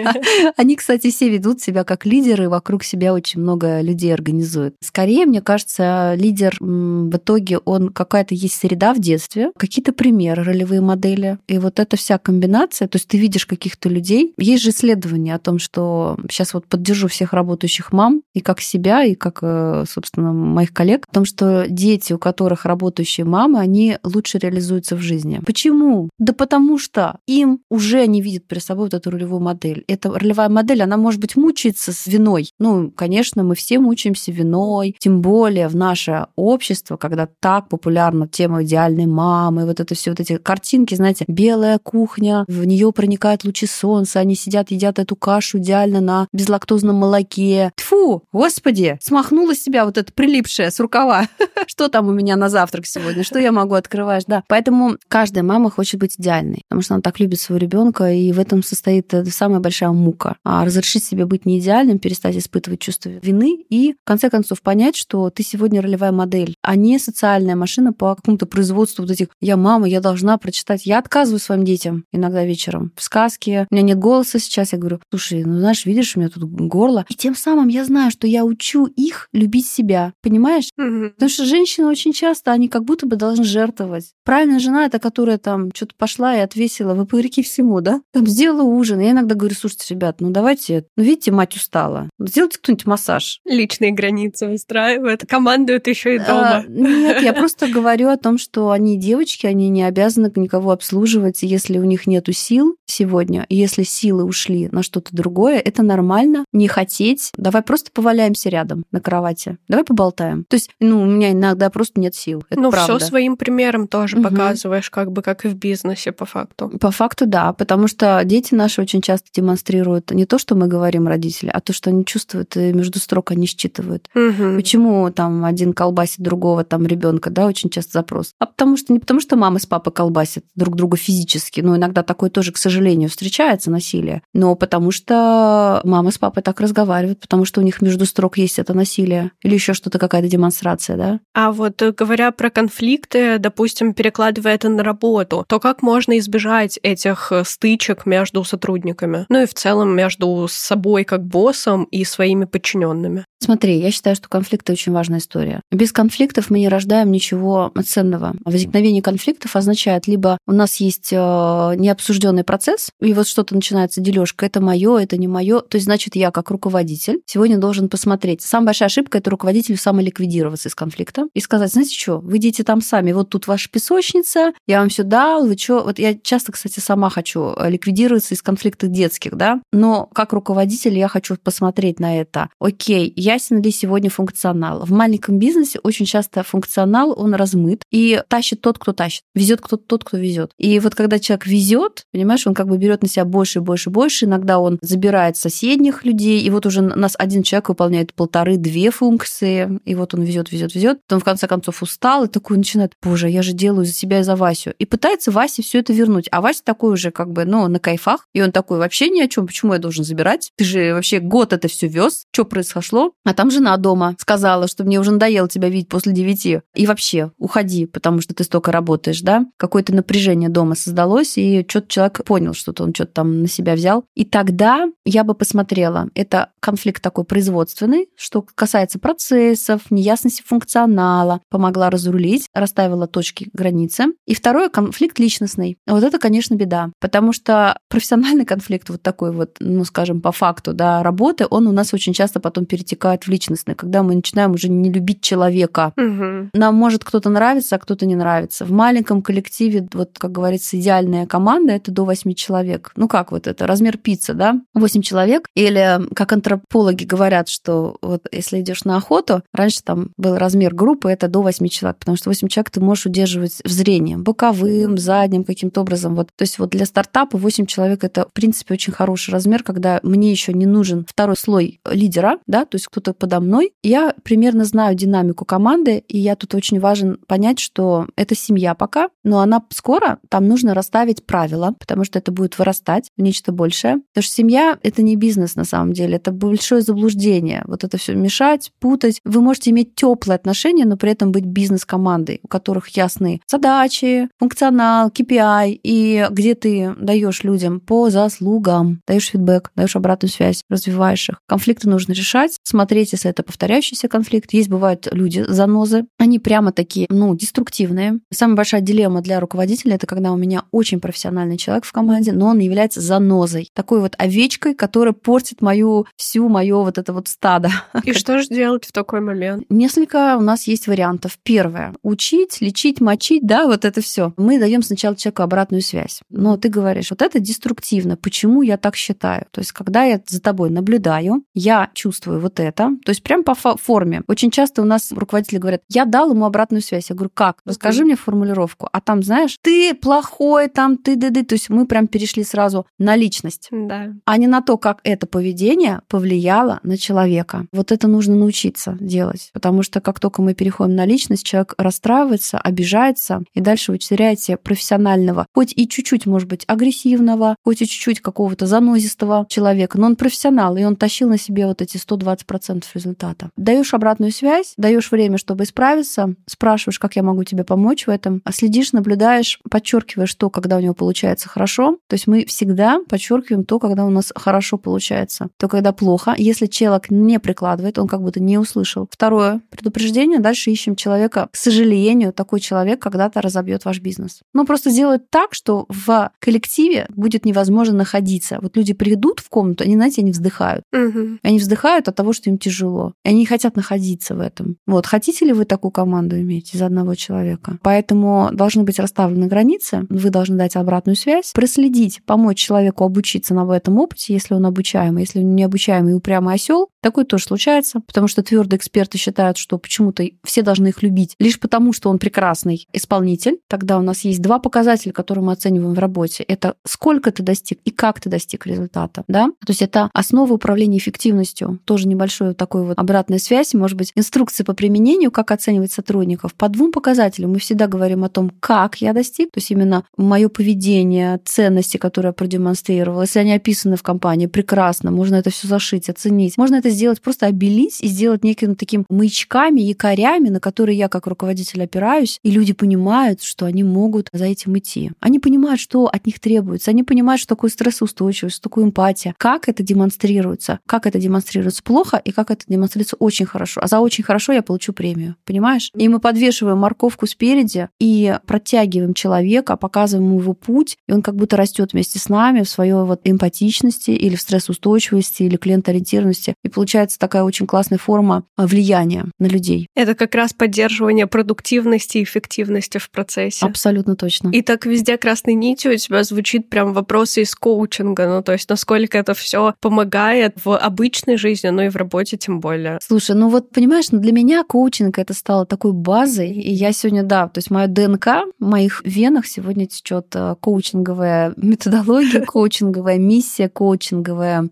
Они, кстати, все ведут себя как лидеры, вокруг себя очень много людей организуют. Скорее, мне кажется, лидер в итоге, он какая-то есть среда в детстве, какие-то примеры, ролевые модели. И вот эта вся комбинация, то есть ты видишь каких-то людей. Есть же исследования о том, что сейчас вот поддержу всех работающих мам, и как себя, и как, э, собственно, моих коллег, о том, что дети, у которых работающие мамы, они лучше реализуются в жизни. Почему? Да потому что им уже не видят перед собой вот эту ролевую модель. Эта ролевая модель, она, может быть, мучается с виной. Ну, конечно, мы все мучаемся виной, тем более в наше общество, когда так популярна тема идеальной мамы, вот это все вот эти картинки, знаете, белая кухня, в нее проникают лучи солнца, они сидят, едят эту кашу идеально на безлактозном молоке. Тфу, господи, смахнула себя вот это прилипшее с рукава. Что там у меня на завтрак сегодня? Что я могу открывать? Да. Поэтому каждая мама хочет быть идеальной, потому что она так любит своего ребенка, и в этом состоит э, самая большая мука. А разрешить себе быть не идеальным, перестать испытывать чувство вины и, в конце концов, понять, что ты сегодня ролевая модель, а не социальная машина по какому-то производству вот этих «я мама, я должна прочитать». Я отказываю своим детям иногда вечером в сказке. У меня нет голоса сейчас. Я говорю, слушай, ну знаешь, видишь, у меня тут горло. И тем самым я знаю, что я учу их любить себя. Понимаешь? Мгм. Потому что женщины очень часто, они как будто бы должны жертвовать. Правильная жена это которая там что-то пошла и отвесила вопреки всему, да? Там сделала ужин. Я иногда говорю, слушайте, ребят, ну давайте, ну видите, мать устала. Сделайте кто-нибудь массаж. Личные границы выстраивают, командуют еще и дома. А, нет, я просто говорю о том, что они девочки, они не обязаны никого обслуживать. Если у них нету сил сегодня, и если силы ушли на что-то другое, это нормально. Не хотеть. Давай просто поваляемся рядом на кровати. Давай поболтаем. То есть, ну, у меня иногда просто нет сил. Это ну, правда. все своим примером тоже Мгм. показываешь, как бы как и в бизнесе, по факту. По факту, да, потому что дети наши очень часто демонстрируют не то, что мы говорим родители, а то, что они чувствуют и между строк они считывают. Мгм. Почему там один колбасит другого там ребенка, да, очень часто запрос. А потому что не потому что мама с папой колбасят друг друга физически, но иногда такое тоже, к сожалению, встречается насилие, но потому что мама с папой так разговаривают, потому что у них между строк есть это насилие или еще что-то какая-то демонстрация, да? А вот э, говоря про конфликты, допустим, перекладывая это на работу, то как можно избежать этих э, стычек между сотрудниками? Ну и в целом между собой как боссом и своими подчиненными. Смотри, я считаю, что конфликты очень важная история. Без конфликтов мы не рождаем ничего ценного. Возникновение конфликтов означает либо у нас есть э, необсужденный процесс, и вот что-то начинается дележка, это мое, это не мое. То есть, значит, я как руководитель сегодня должен посмотреть. Самая большая ошибка это руководителю самоликвидироваться из конфликта и сказать, знаете что, вы идите там сами, вот тут ваша песочница, я вам все дал, вы что? Вот я часто, кстати, сама хочу э, ликвидироваться из конфликтов детских, да, но как руководитель я хочу посмотреть на это. Окей, ясен ли сегодня функционал. В маленьком бизнесе очень часто функционал, он размыт, и тащит тот, кто тащит. Везет кто тот, кто везет. И вот когда человек везет, понимаешь, он как бы берет на себя больше, больше, больше. Иногда он забирает соседних людей, и вот уже у нас один человек выполняет полторы-две функции, и вот он везет, везет, везет. Потом в конце концов устал и такой начинает, боже, я же делаю за себя и за Васю. И пытается Васе все это вернуть. А Вася такой уже как бы, ну, на кайфах, и он такой, вообще ни о чем, почему я должен забирать? Ты же вообще год это все вез, что произошло? А там жена дома сказала, что мне уже надоело тебя видеть после девяти. И вообще, уходи, потому что ты столько работаешь, да? Какое-то напряжение дома создалось, и что-то человек понял, что-то он что-то там на себя взял. И тогда я бы посмотрела, это конфликт такой производственный, что касается процессов, неясности функционала, помогла разрулить, расставила точки границы. И второе, конфликт личностный. Вот это, конечно, беда, потому что профессиональный конфликт вот такой вот, ну, скажем, по факту, да, работы, он у нас очень часто потом перетекает в личностный, когда мы начинаем уже не любить человека. Угу. Нам может кто-то нравится, а кто-то не нравится. В маленьком коллективе, вот, как говорится, идеальная команда — это до 8 человек. Ну, как вот это, размер пиццы, да? 8 человек. Или, как антропологи говорят, что вот если идешь на охоту, раньше там был размер группы, это до 8 человек, потому что 8 человек ты можешь удерживать в зрении, боковым, задним, каким-то образом. Вот. То есть вот для стартапа 8 человек это, в принципе, очень хороший размер, когда мне еще не нужен второй слой лидера, да, то есть кто-то подо мной. Я примерно знаю динамику команды, и я тут очень важен понять, что это семья пока, но она скоро, там нужно расставить правила, потому что это будет вырастать в нечто большее. Потому что семья — это не бизнес на самом деле, это большое заблуждение. Вот это все мешать, путать. Вы можете иметь теплые отношения, но при этом быть бизнес-командой, у которых ясны задачи, функционал, KPI, и где ты даешь людям по заслугам, даешь фидбэк, даешь обратную связь, развиваешь их. Конфликты нужно решать, смотреть, если это повторяющийся конфликт. Есть бывают люди занозы, они прямо такие, ну, деструктивные. Самая большая дилемма для руководителя это когда у меня очень профессиональный человек в команде, но он является занозой, такой вот овечкой, которая портит мою всю мое вот это вот стадо. И что же делать в такой момент? Несколько у нас есть вариантов. Первое учить, лечить, мочить, да, вот это все. Мы даем сначала человеку обратную связь. Но ты говоришь, вот это деструктивно. Почему я так считаю? То есть, когда я за тобой наблюдаю, я чувствую вот это. То есть, прям по форме. Очень часто у нас руководители говорят, я дал ему обратную связь. Я говорю, как? Расскажи мне формулировку. А там, знаешь, ты плохой, там ты ды ды То есть, мы прям перешли сразу на личность. Да. А не на то, как это поведение повлияло на человека. Вот это нужно научиться делать. Потому что как только мы переходим на личность, человек расстраивается, обижается, и дальше вы теряете профессионального, хоть и чуть-чуть, может быть, агрессивного, хоть и чуть-чуть какого-то занозистого человека, но он профессионал, и он тащил на себе вот эти 120% результата. Даешь обратную связь, даешь время, чтобы исправиться, спрашиваешь, как я могу тебе помочь в этом, а следишь, наблюдаешь, подчеркиваешь то, когда у него получается хорошо. То есть мы всегда подчеркиваем то, когда у нас хорошо получается, то, когда плохо. Если человек не прикладывает, он как будто не услышал. Второе предупреждение. Дальше ищем человека. К сожалению, такой человек когда-то разобьет ваш бизнес. Но просто делает так, что в коллективе будет невозможно находиться. Вот люди придут в комнату, они, знаете, они вздыхают. Угу. Они вздыхают от того, что им тяжело. И они не хотят находиться в этом. Вот. Хотите ли вы такую команду иметь из одного человека? Поэтому должны быть расставлены границы. Вы должны дать обратную связь, проследить, помочь человеку обучиться на этом опыте, если он обучаемый. Если он не обучаемый и упрямый осел, такое тоже случается, потому что твердые эксперты считают, что почему-то все должны их любить лишь потому, что он прекрасный исполнитель. Тогда у нас есть два показателя, которые мы оцениваем в работе. Это сколько ты достиг и как ты достиг результата. Да? То есть это основа управления эффективностью. Тоже небольшой такой вот обратная связь, может быть, инструкции по применению, как оценивать сотрудников. По двум показателям мы всегда говорим о том, как я достиг, то есть именно мое поведение, ценности, которые я продемонстрировала. Если они описаны в компании, прекрасно, можно это все зашить, оценить. Можно это сделать, просто обелить и сделать неким таким маячками, якорями, на которые я как руководитель опираюсь, и люди понимают, что они могут за этим идти. Они понимают, что от них требуется, они понимают, что такое стрессоустойчивость, что такое эмпатия, как это демонстрируется, как это демонстрируется плохо и как это демонстрируется очень хорошо. А за очень хорошо я получу премию, понимаешь? И мы подвешиваем морковку спереди и протягиваем человека, показываем его путь, и он как будто растет вместе с нами в своей вот эмпатичности или в стрессоустойчивости или клиент клиент-ориентированности. И получается такая очень классная форма а, влияния на людей. Это как раз поддерживание продуктивности и эффективности в процессе. Абсолютно точно. И так везде красной нитью у тебя звучит прям вопросы из коучинга, ну то есть насколько это все помогает в обычной жизни, ну и в работе тем более. Слушай, ну вот понимаешь, ну для меня коучинг это стало такой базой, и я сегодня, да, то есть мое ДНК в моих венах сегодня течет э, коучинговая методология, коучинговая миссия, коучинговая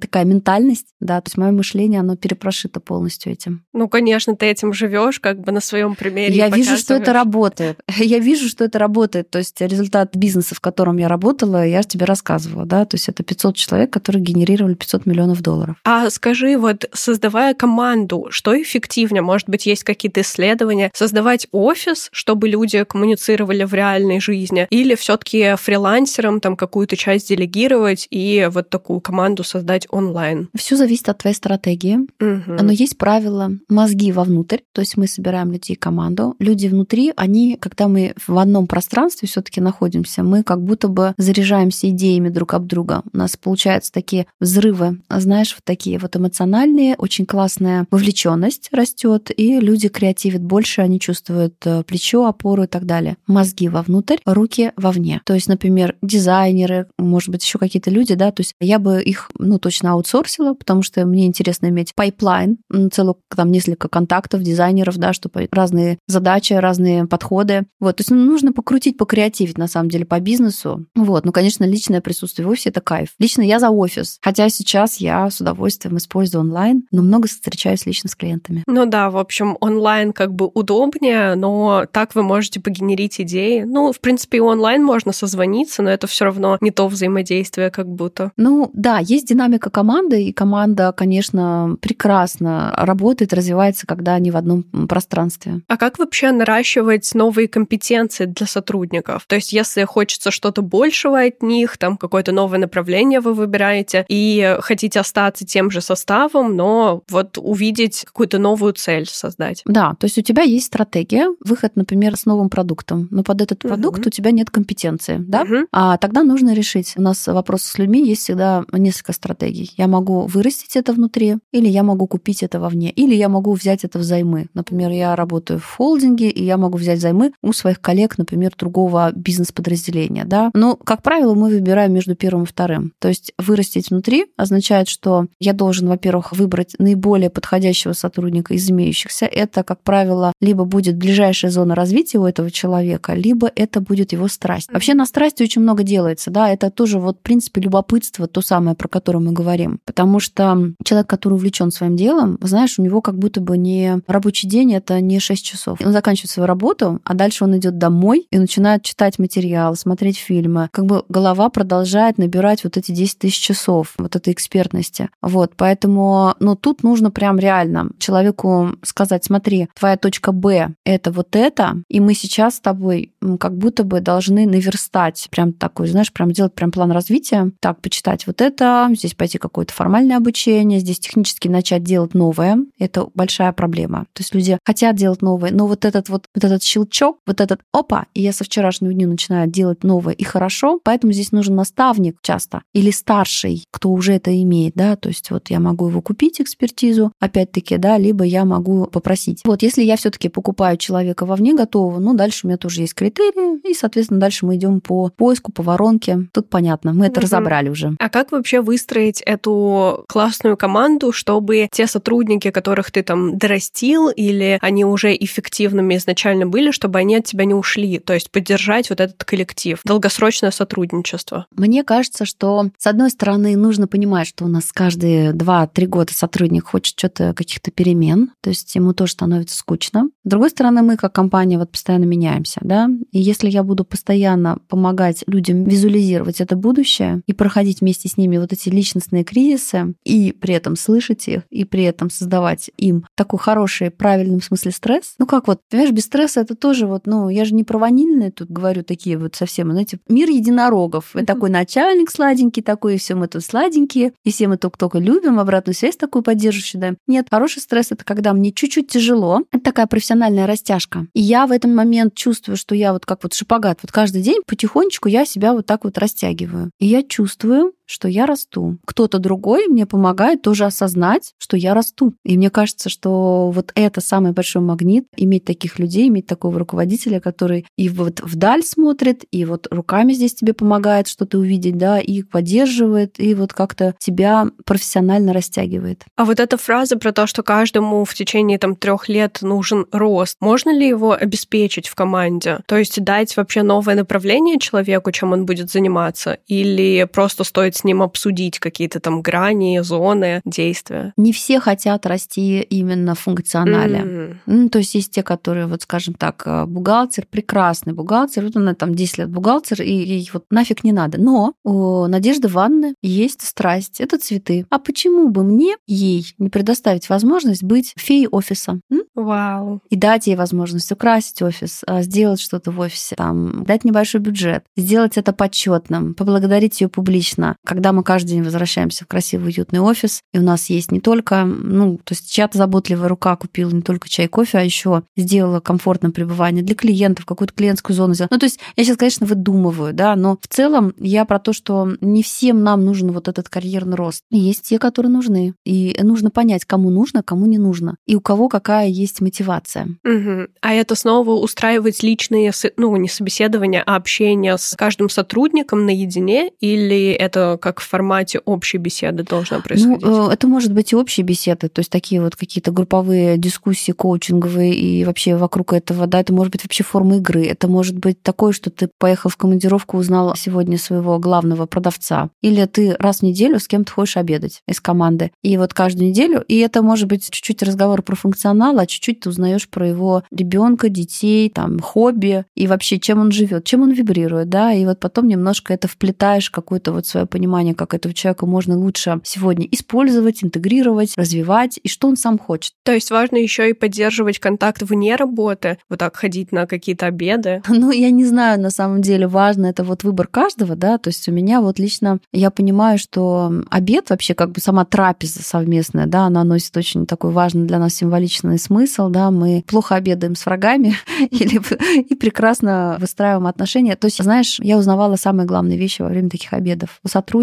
такая ментальность, да, то есть мое мышление, оно перепрошито полностью этим. Ну, конечно, ты этим живешь, как бы на своем примере. Я вижу, что это работает. Я вижу, что это работает. То есть результат бизнеса, в котором я работала, я же тебе рассказывала, да, то есть это 500 человек, которые генерировали 500 миллионов долларов. А скажи, вот создавая команду, что эффективнее? Может быть, есть какие-то исследования? Создавать офис, чтобы люди коммуницировали в реальной жизни? Или все таки фрилансерам там какую-то часть делегировать и вот такую команду создать онлайн? Все зависит от твоей стратегии. Угу. Но есть правило мозги вовнутрь, то есть мы собираем людей команду. Люди внутри, они, когда мы в одном пространстве все-таки находимся, мы как будто бы заряжаемся идеями друг об друга. У нас получаются такие взрывы, знаешь, вот такие вот эмоциональные, очень классная вовлеченность растет, и люди креативят больше, они чувствуют э, плечо, опору и так далее. Мозги вовнутрь, руки вовне. То есть, например, дизайнеры, может быть, еще какие-то люди, да, то есть я бы их, ну, точно аутсорсила, потому что мне интересно иметь pipeline, целую там несколько контактов дизайнеров, да, чтобы разные задачи, разные подходы. Вот, то есть ну, нужно покрутить, покреативить, на самом деле, по бизнесу. Вот, ну, конечно, личное присутствие в офисе — это кайф. Лично я за офис, хотя сейчас я с удовольствием использую онлайн, но много встречаюсь лично с клиентами. Ну да, в общем, онлайн как бы удобнее, но так вы можете погенерить идеи. Ну, в принципе, и онлайн можно созвониться, но это все равно не то взаимодействие как будто. Ну да, есть динамика команды, и команда, конечно, прекрасно работает, развивается, когда они в одном пространстве. А как вообще наращивать новые компетенции для сотрудников? То есть, если хочется что-то большего от них, там какое-то новое направление вы выбираете, и хотите остаться тем же составом, но вот увидеть какую-то новую цель создать. Да, то есть у тебя есть стратегия, выход, например, с новым продуктом, но под этот продукт угу. у тебя нет компетенции, да? Угу. А тогда нужно решить. У нас вопрос с людьми есть всегда несколько стратегий. Я могу вырастить это внутри, или я могу купить это вовне, или я могу взять это взаймы. Например, я работаю в холдинге, и я могу взять займы у своих коллег, например, другого бизнес-подразделения, да? Но, как правило, мы выбираем между первым и вторым. То есть вырастить внутри означает, что я должен, во-первых, выбрать наиболее подходящего сотрудника из имеющихся. Это, как правило, либо будет ближайшая зона развития у этого человека, либо это будет его страсть. Вообще на страсти очень много делается, да, это тоже вот, в принципе, любопытство, то самое, про которое мы говорим. Потому что человек, который увлечен своим делом, знаешь, у него как будто бы не рабочий день, это не 6 часов. Он заканчивает свою работу, а дальше он идет домой и начинает читать материал, смотреть фильмы. Как бы голова продолжает набирать вот эти 10 тысяч часов вот этой экспертности. Вот, поэтому, ну, тут нужно прям реально человеку сказать, смотри, твоя точка Б — это вот это, и мы сейчас с тобой как будто бы должны наверстать прям такой, знаешь, прям делать прям план развития, так, почитать вот это, здесь пойти какое-то формальное обучение, здесь технически начать делать новое. Это большая проблема. То есть люди хотят делать новое, но вот этот вот, вот этот щелчок, вот этот опа, и я со вчерашнего дня начинаю делать новое и хорошо, поэтому здесь нужен наставник часто или старший, кто уже это имеет, да, то есть вот я могу его купить, экспертизу, опять-таки, да, либо я могу попросить. Вот если я все-таки покупаю человека вовне готового, ну, дальше у меня тоже есть критерии, и, соответственно, дальше мы идем по поиску, по воронке. Тут понятно, мы это угу. разобрали уже. А как вообще выстроить эту классную команду, чтобы те сотрудники, которых ты там дорастил, или они уже эффективными изначально были, чтобы они от тебя не ушли? То есть поддержать вот этот коллектив, долгосрочное сотрудничество. Мне кажется, что, с одной стороны, нужно понимать, что у нас каждые 2-3 года сотрудник хочет что-то, каких-то перемен, то есть ему тоже становится скучно. С другой стороны, мы как компания вот постоянно меняемся, да, и если я буду постоянно помогать людям визуализировать это будущее и проходить вместе с ними вот эти личностные кризисы, и при этом слышать их, и при этом создавать им такой хороший, правильном смысле стресс, ну как вот, понимаешь, без стресса это тоже вот, ну, я же не про ванильные тут говорю такие вот совсем, знаете, мир единорогов. Такой начальник сладенький такой, и все мы тут сладенькие, и все мы только-только любим, обратную связь такую поддерживающую даем. Нет, хороший стресс — это когда мне чуть-чуть тяжело, это такая профессиональная растяжка. И я в этот момент чувствую, что я вот как вот шапогат, вот каждый день потихонечку я себя вот так вот растягиваю. И я чувствую, что я расту. Кто-то другой мне помогает тоже осознать, что я расту. И мне кажется, что вот это самый большой магнит, иметь таких людей, иметь такого руководителя, который и вот вдаль смотрит, и вот руками здесь тебе помогает что-то увидеть, да, и поддерживает, и вот как-то тебя профессионально растягивает. А вот эта фраза про то, что каждому в течение там трех лет нужен рост, можно ли его обеспечить в команде? То есть дать вообще новое направление человеку, чем он будет заниматься, или просто стоит с ним обсудить какие-то там грани, зоны, действия? Не все хотят расти именно в функционале. Mm. Ну, то есть есть те, которые, вот скажем так, э, бухгалтер, прекрасный бухгалтер, вот она там 10 лет бухгалтер, и ей вот нафиг не надо. Но у Надежды Ванны есть страсть, это цветы. А почему бы мне ей не предоставить возможность быть феей офиса? Вау. И дать ей возможность украсить офис, а, сделать что-то в офисе, там, дать небольшой бюджет, сделать это почетным, поблагодарить ее публично. Когда мы каждый день возвращаемся в красивый, уютный офис, и у нас есть не только, ну, то есть чья-то заботливая рука купила не только чай, кофе, а еще сделала комфортное пребывание для клиентов, какую-то клиентскую зону сделала. Ну, то есть я сейчас, конечно, выдумываю, да, но в целом я про то, что не всем нам нужен вот этот карьерный рост. Есть те, которые нужны. И нужно понять, кому нужно, кому не нужно. И у кого какая есть мотивация. Угу. А это снова устраивать личные, ну, не собеседования, а общение с каждым сотрудником наедине? Или это как в формате общей беседы должно происходить? Ну, это может быть и общие беседы, то есть такие вот какие-то групповые дискуссии коучинговые и вообще вокруг этого, да, это может быть вообще форма игры. Это может быть такое, что ты поехал в командировку, узнал сегодня своего главного продавца. Или ты раз в неделю с кем-то хочешь обедать из команды. И вот каждую неделю, и это может быть чуть-чуть разговор про функционал, а чуть-чуть ты узнаешь про его ребенка, детей, там, хобби и вообще, чем он живет, чем он вибрирует, да, и вот потом немножко это вплетаешь какое-то вот свое понимание, как этого человека можно лучше сегодня использовать, интегрировать, развивать, и что он сам хочет. То есть важно еще и поддерживать контакт вне работы, вот так ходить на какие-то обеды? Ну, я не знаю, на самом деле важно это вот выбор каждого, да, то есть у меня вот лично, я понимаю, что обед вообще как бы сама трапеза совместная, да, она носит очень такой важный для нас символичный смысл, да, мы плохо обедаем с врагами или и прекрасно выстраиваем отношения. То есть, знаешь, я узнавала самые главные вещи во время таких обедов у сотрудников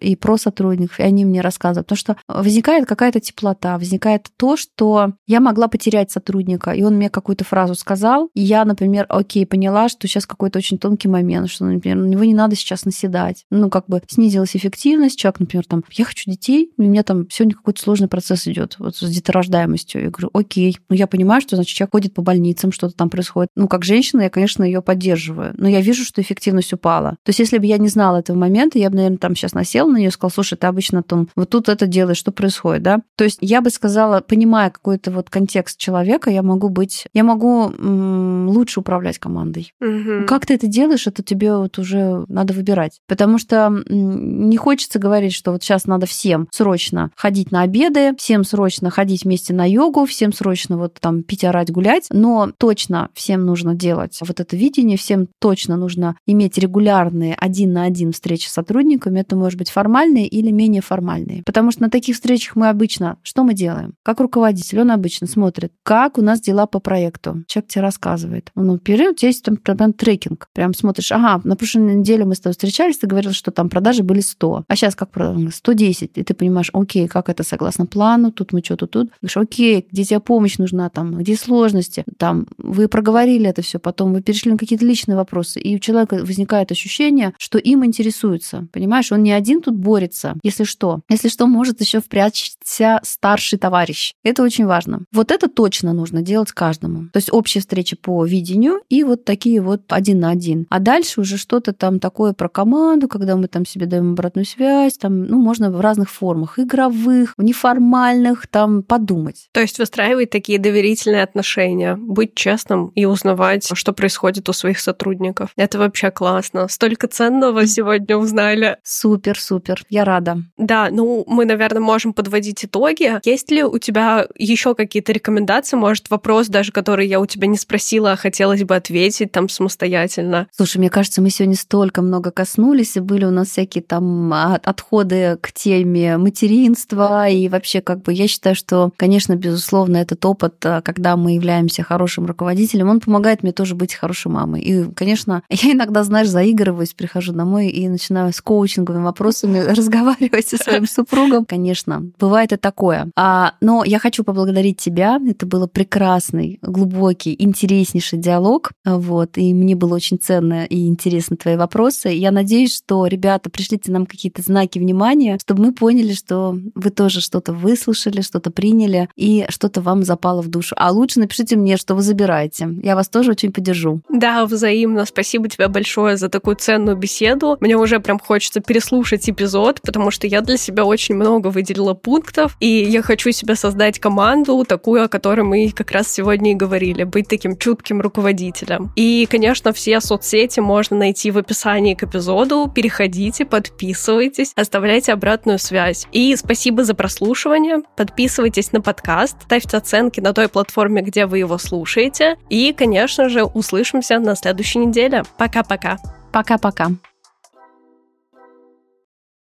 и про сотрудников, и они мне рассказывают, потому что возникает какая-то теплота, возникает то, что я могла потерять сотрудника, и он мне какую-то фразу сказал, и я, например, окей, поняла, что сейчас какой-то очень тонкий момент, что, например, на него не надо сейчас наседать. Ну, как бы снизилась эффективность, человек, например, там, я хочу детей, у меня там сегодня какой-то сложный процесс идет вот с деторождаемостью. Я говорю, окей, ну я понимаю, что, значит, человек ходит по больницам, что-то там происходит. Ну, как женщина, я, конечно, ее поддерживаю, но я вижу, что эффективность упала. То есть, если бы я не знала этого момента, я бы, наверное, там сейчас насела на нее и сказала, слушай, ты обычно там вот тут это делаешь, что происходит, да? То есть, я бы сказала, понимая какой-то вот контекст человека, я могу быть, я могу м- лучше управлять командой. Угу. Как ты это делаешь, это тебе вот уже надо выбирать. Потому что м- не хочется говорить, что вот сейчас надо всем срочно ходить на обеды, всем срочно ходить вместе на йогу, всем срочно вот там пить, орать, гулять, но точно всем нужно делать вот это видение, всем точно нужно иметь регулярные один на один встречи с сотрудниками, это может быть формальные или менее формальные. Потому что на таких встречах мы обычно, что мы делаем? Как руководитель, он обычно смотрит, как у нас дела по проекту. Человек тебе рассказывает. Ну, период, у тебя есть там прям трекинг. Прям смотришь, ага, на прошлой неделе мы с тобой встречались, ты говорил, что там продажи были 100. А сейчас как продажи? 110. И ты понимаешь, окей, как это согласно плану, тут мы что-то тут. Говоришь, окей, где тебе помощь нужна, там, где сложности, там, вы проговорили это все, потом вы перешли на какие-то личные вопросы, и у человека возникает ощущение, что им интересуется, понимаешь, он не один тут борется, если что. Если что, может еще впрячься старший товарищ. Это очень важно. Вот это точно нужно делать каждому. То есть общие встречи по видению и вот такие вот один на один. А дальше уже что-то там такое про команду, когда мы там себе даем обратную связь, там, ну, можно в разных формах, игровых, неформальных, там, подумать. То есть выстраивать такие доверительные отношения, быть честным и узнавать, что происходит у своих сотрудников. Это вообще классно. Столько ценного сегодня узнали. Супер, супер. Я рада. Да, ну мы, наверное, можем подводить итоги. Есть ли у тебя еще какие-то рекомендации? Может, вопрос даже, который я у тебя не спросила, а хотелось бы ответить там самостоятельно? Слушай, мне кажется, мы сегодня столько много коснулись, и были у нас всякие там отходы к теме материнства, и вообще как бы я считаю, что, конечно, безусловно, этот опыт, а, когда мы являемся хорошим руководителем, он помогает мне тоже быть хорошей мамой. И, конечно, я иногда, знаешь, заигрываюсь, прихожу домой и начинаю с коучинга личностно-маркетинговыми вопросами разговаривать со своим супругом. Конечно, бывает и такое. А, но я хочу поблагодарить тебя. Это было прекрасный, глубокий, интереснейший диалог. Вот, и мне было очень ценно и интересно твои вопросы. Я надеюсь, что, ребята, пришлите нам какие-то знаки внимания, чтобы мы поняли, что вы тоже что-то выслушали, что-то приняли, и что-то вам запало в душу. А лучше напишите мне, что вы забираете. Я вас тоже очень поддержу. Да, взаимно. Спасибо тебе большое за такую ценную беседу. Мне уже прям хочется переслушать эпизод, потому что я для себя очень много выделила пунктов, и я хочу себе создать команду, такую, о которой мы как раз сегодня и говорили, быть таким чутким руководителем. И, конечно, все соцсети можно найти в описании к эпизоду. Переходите, подписывайтесь, оставляйте обратную связь. И спасибо за прослушивание. Подписывайтесь на подкаст, ставьте оценки на той платформе, где вы его слушаете. И, конечно же, услышимся на следующей неделе. Пока-пока. Пока-пока.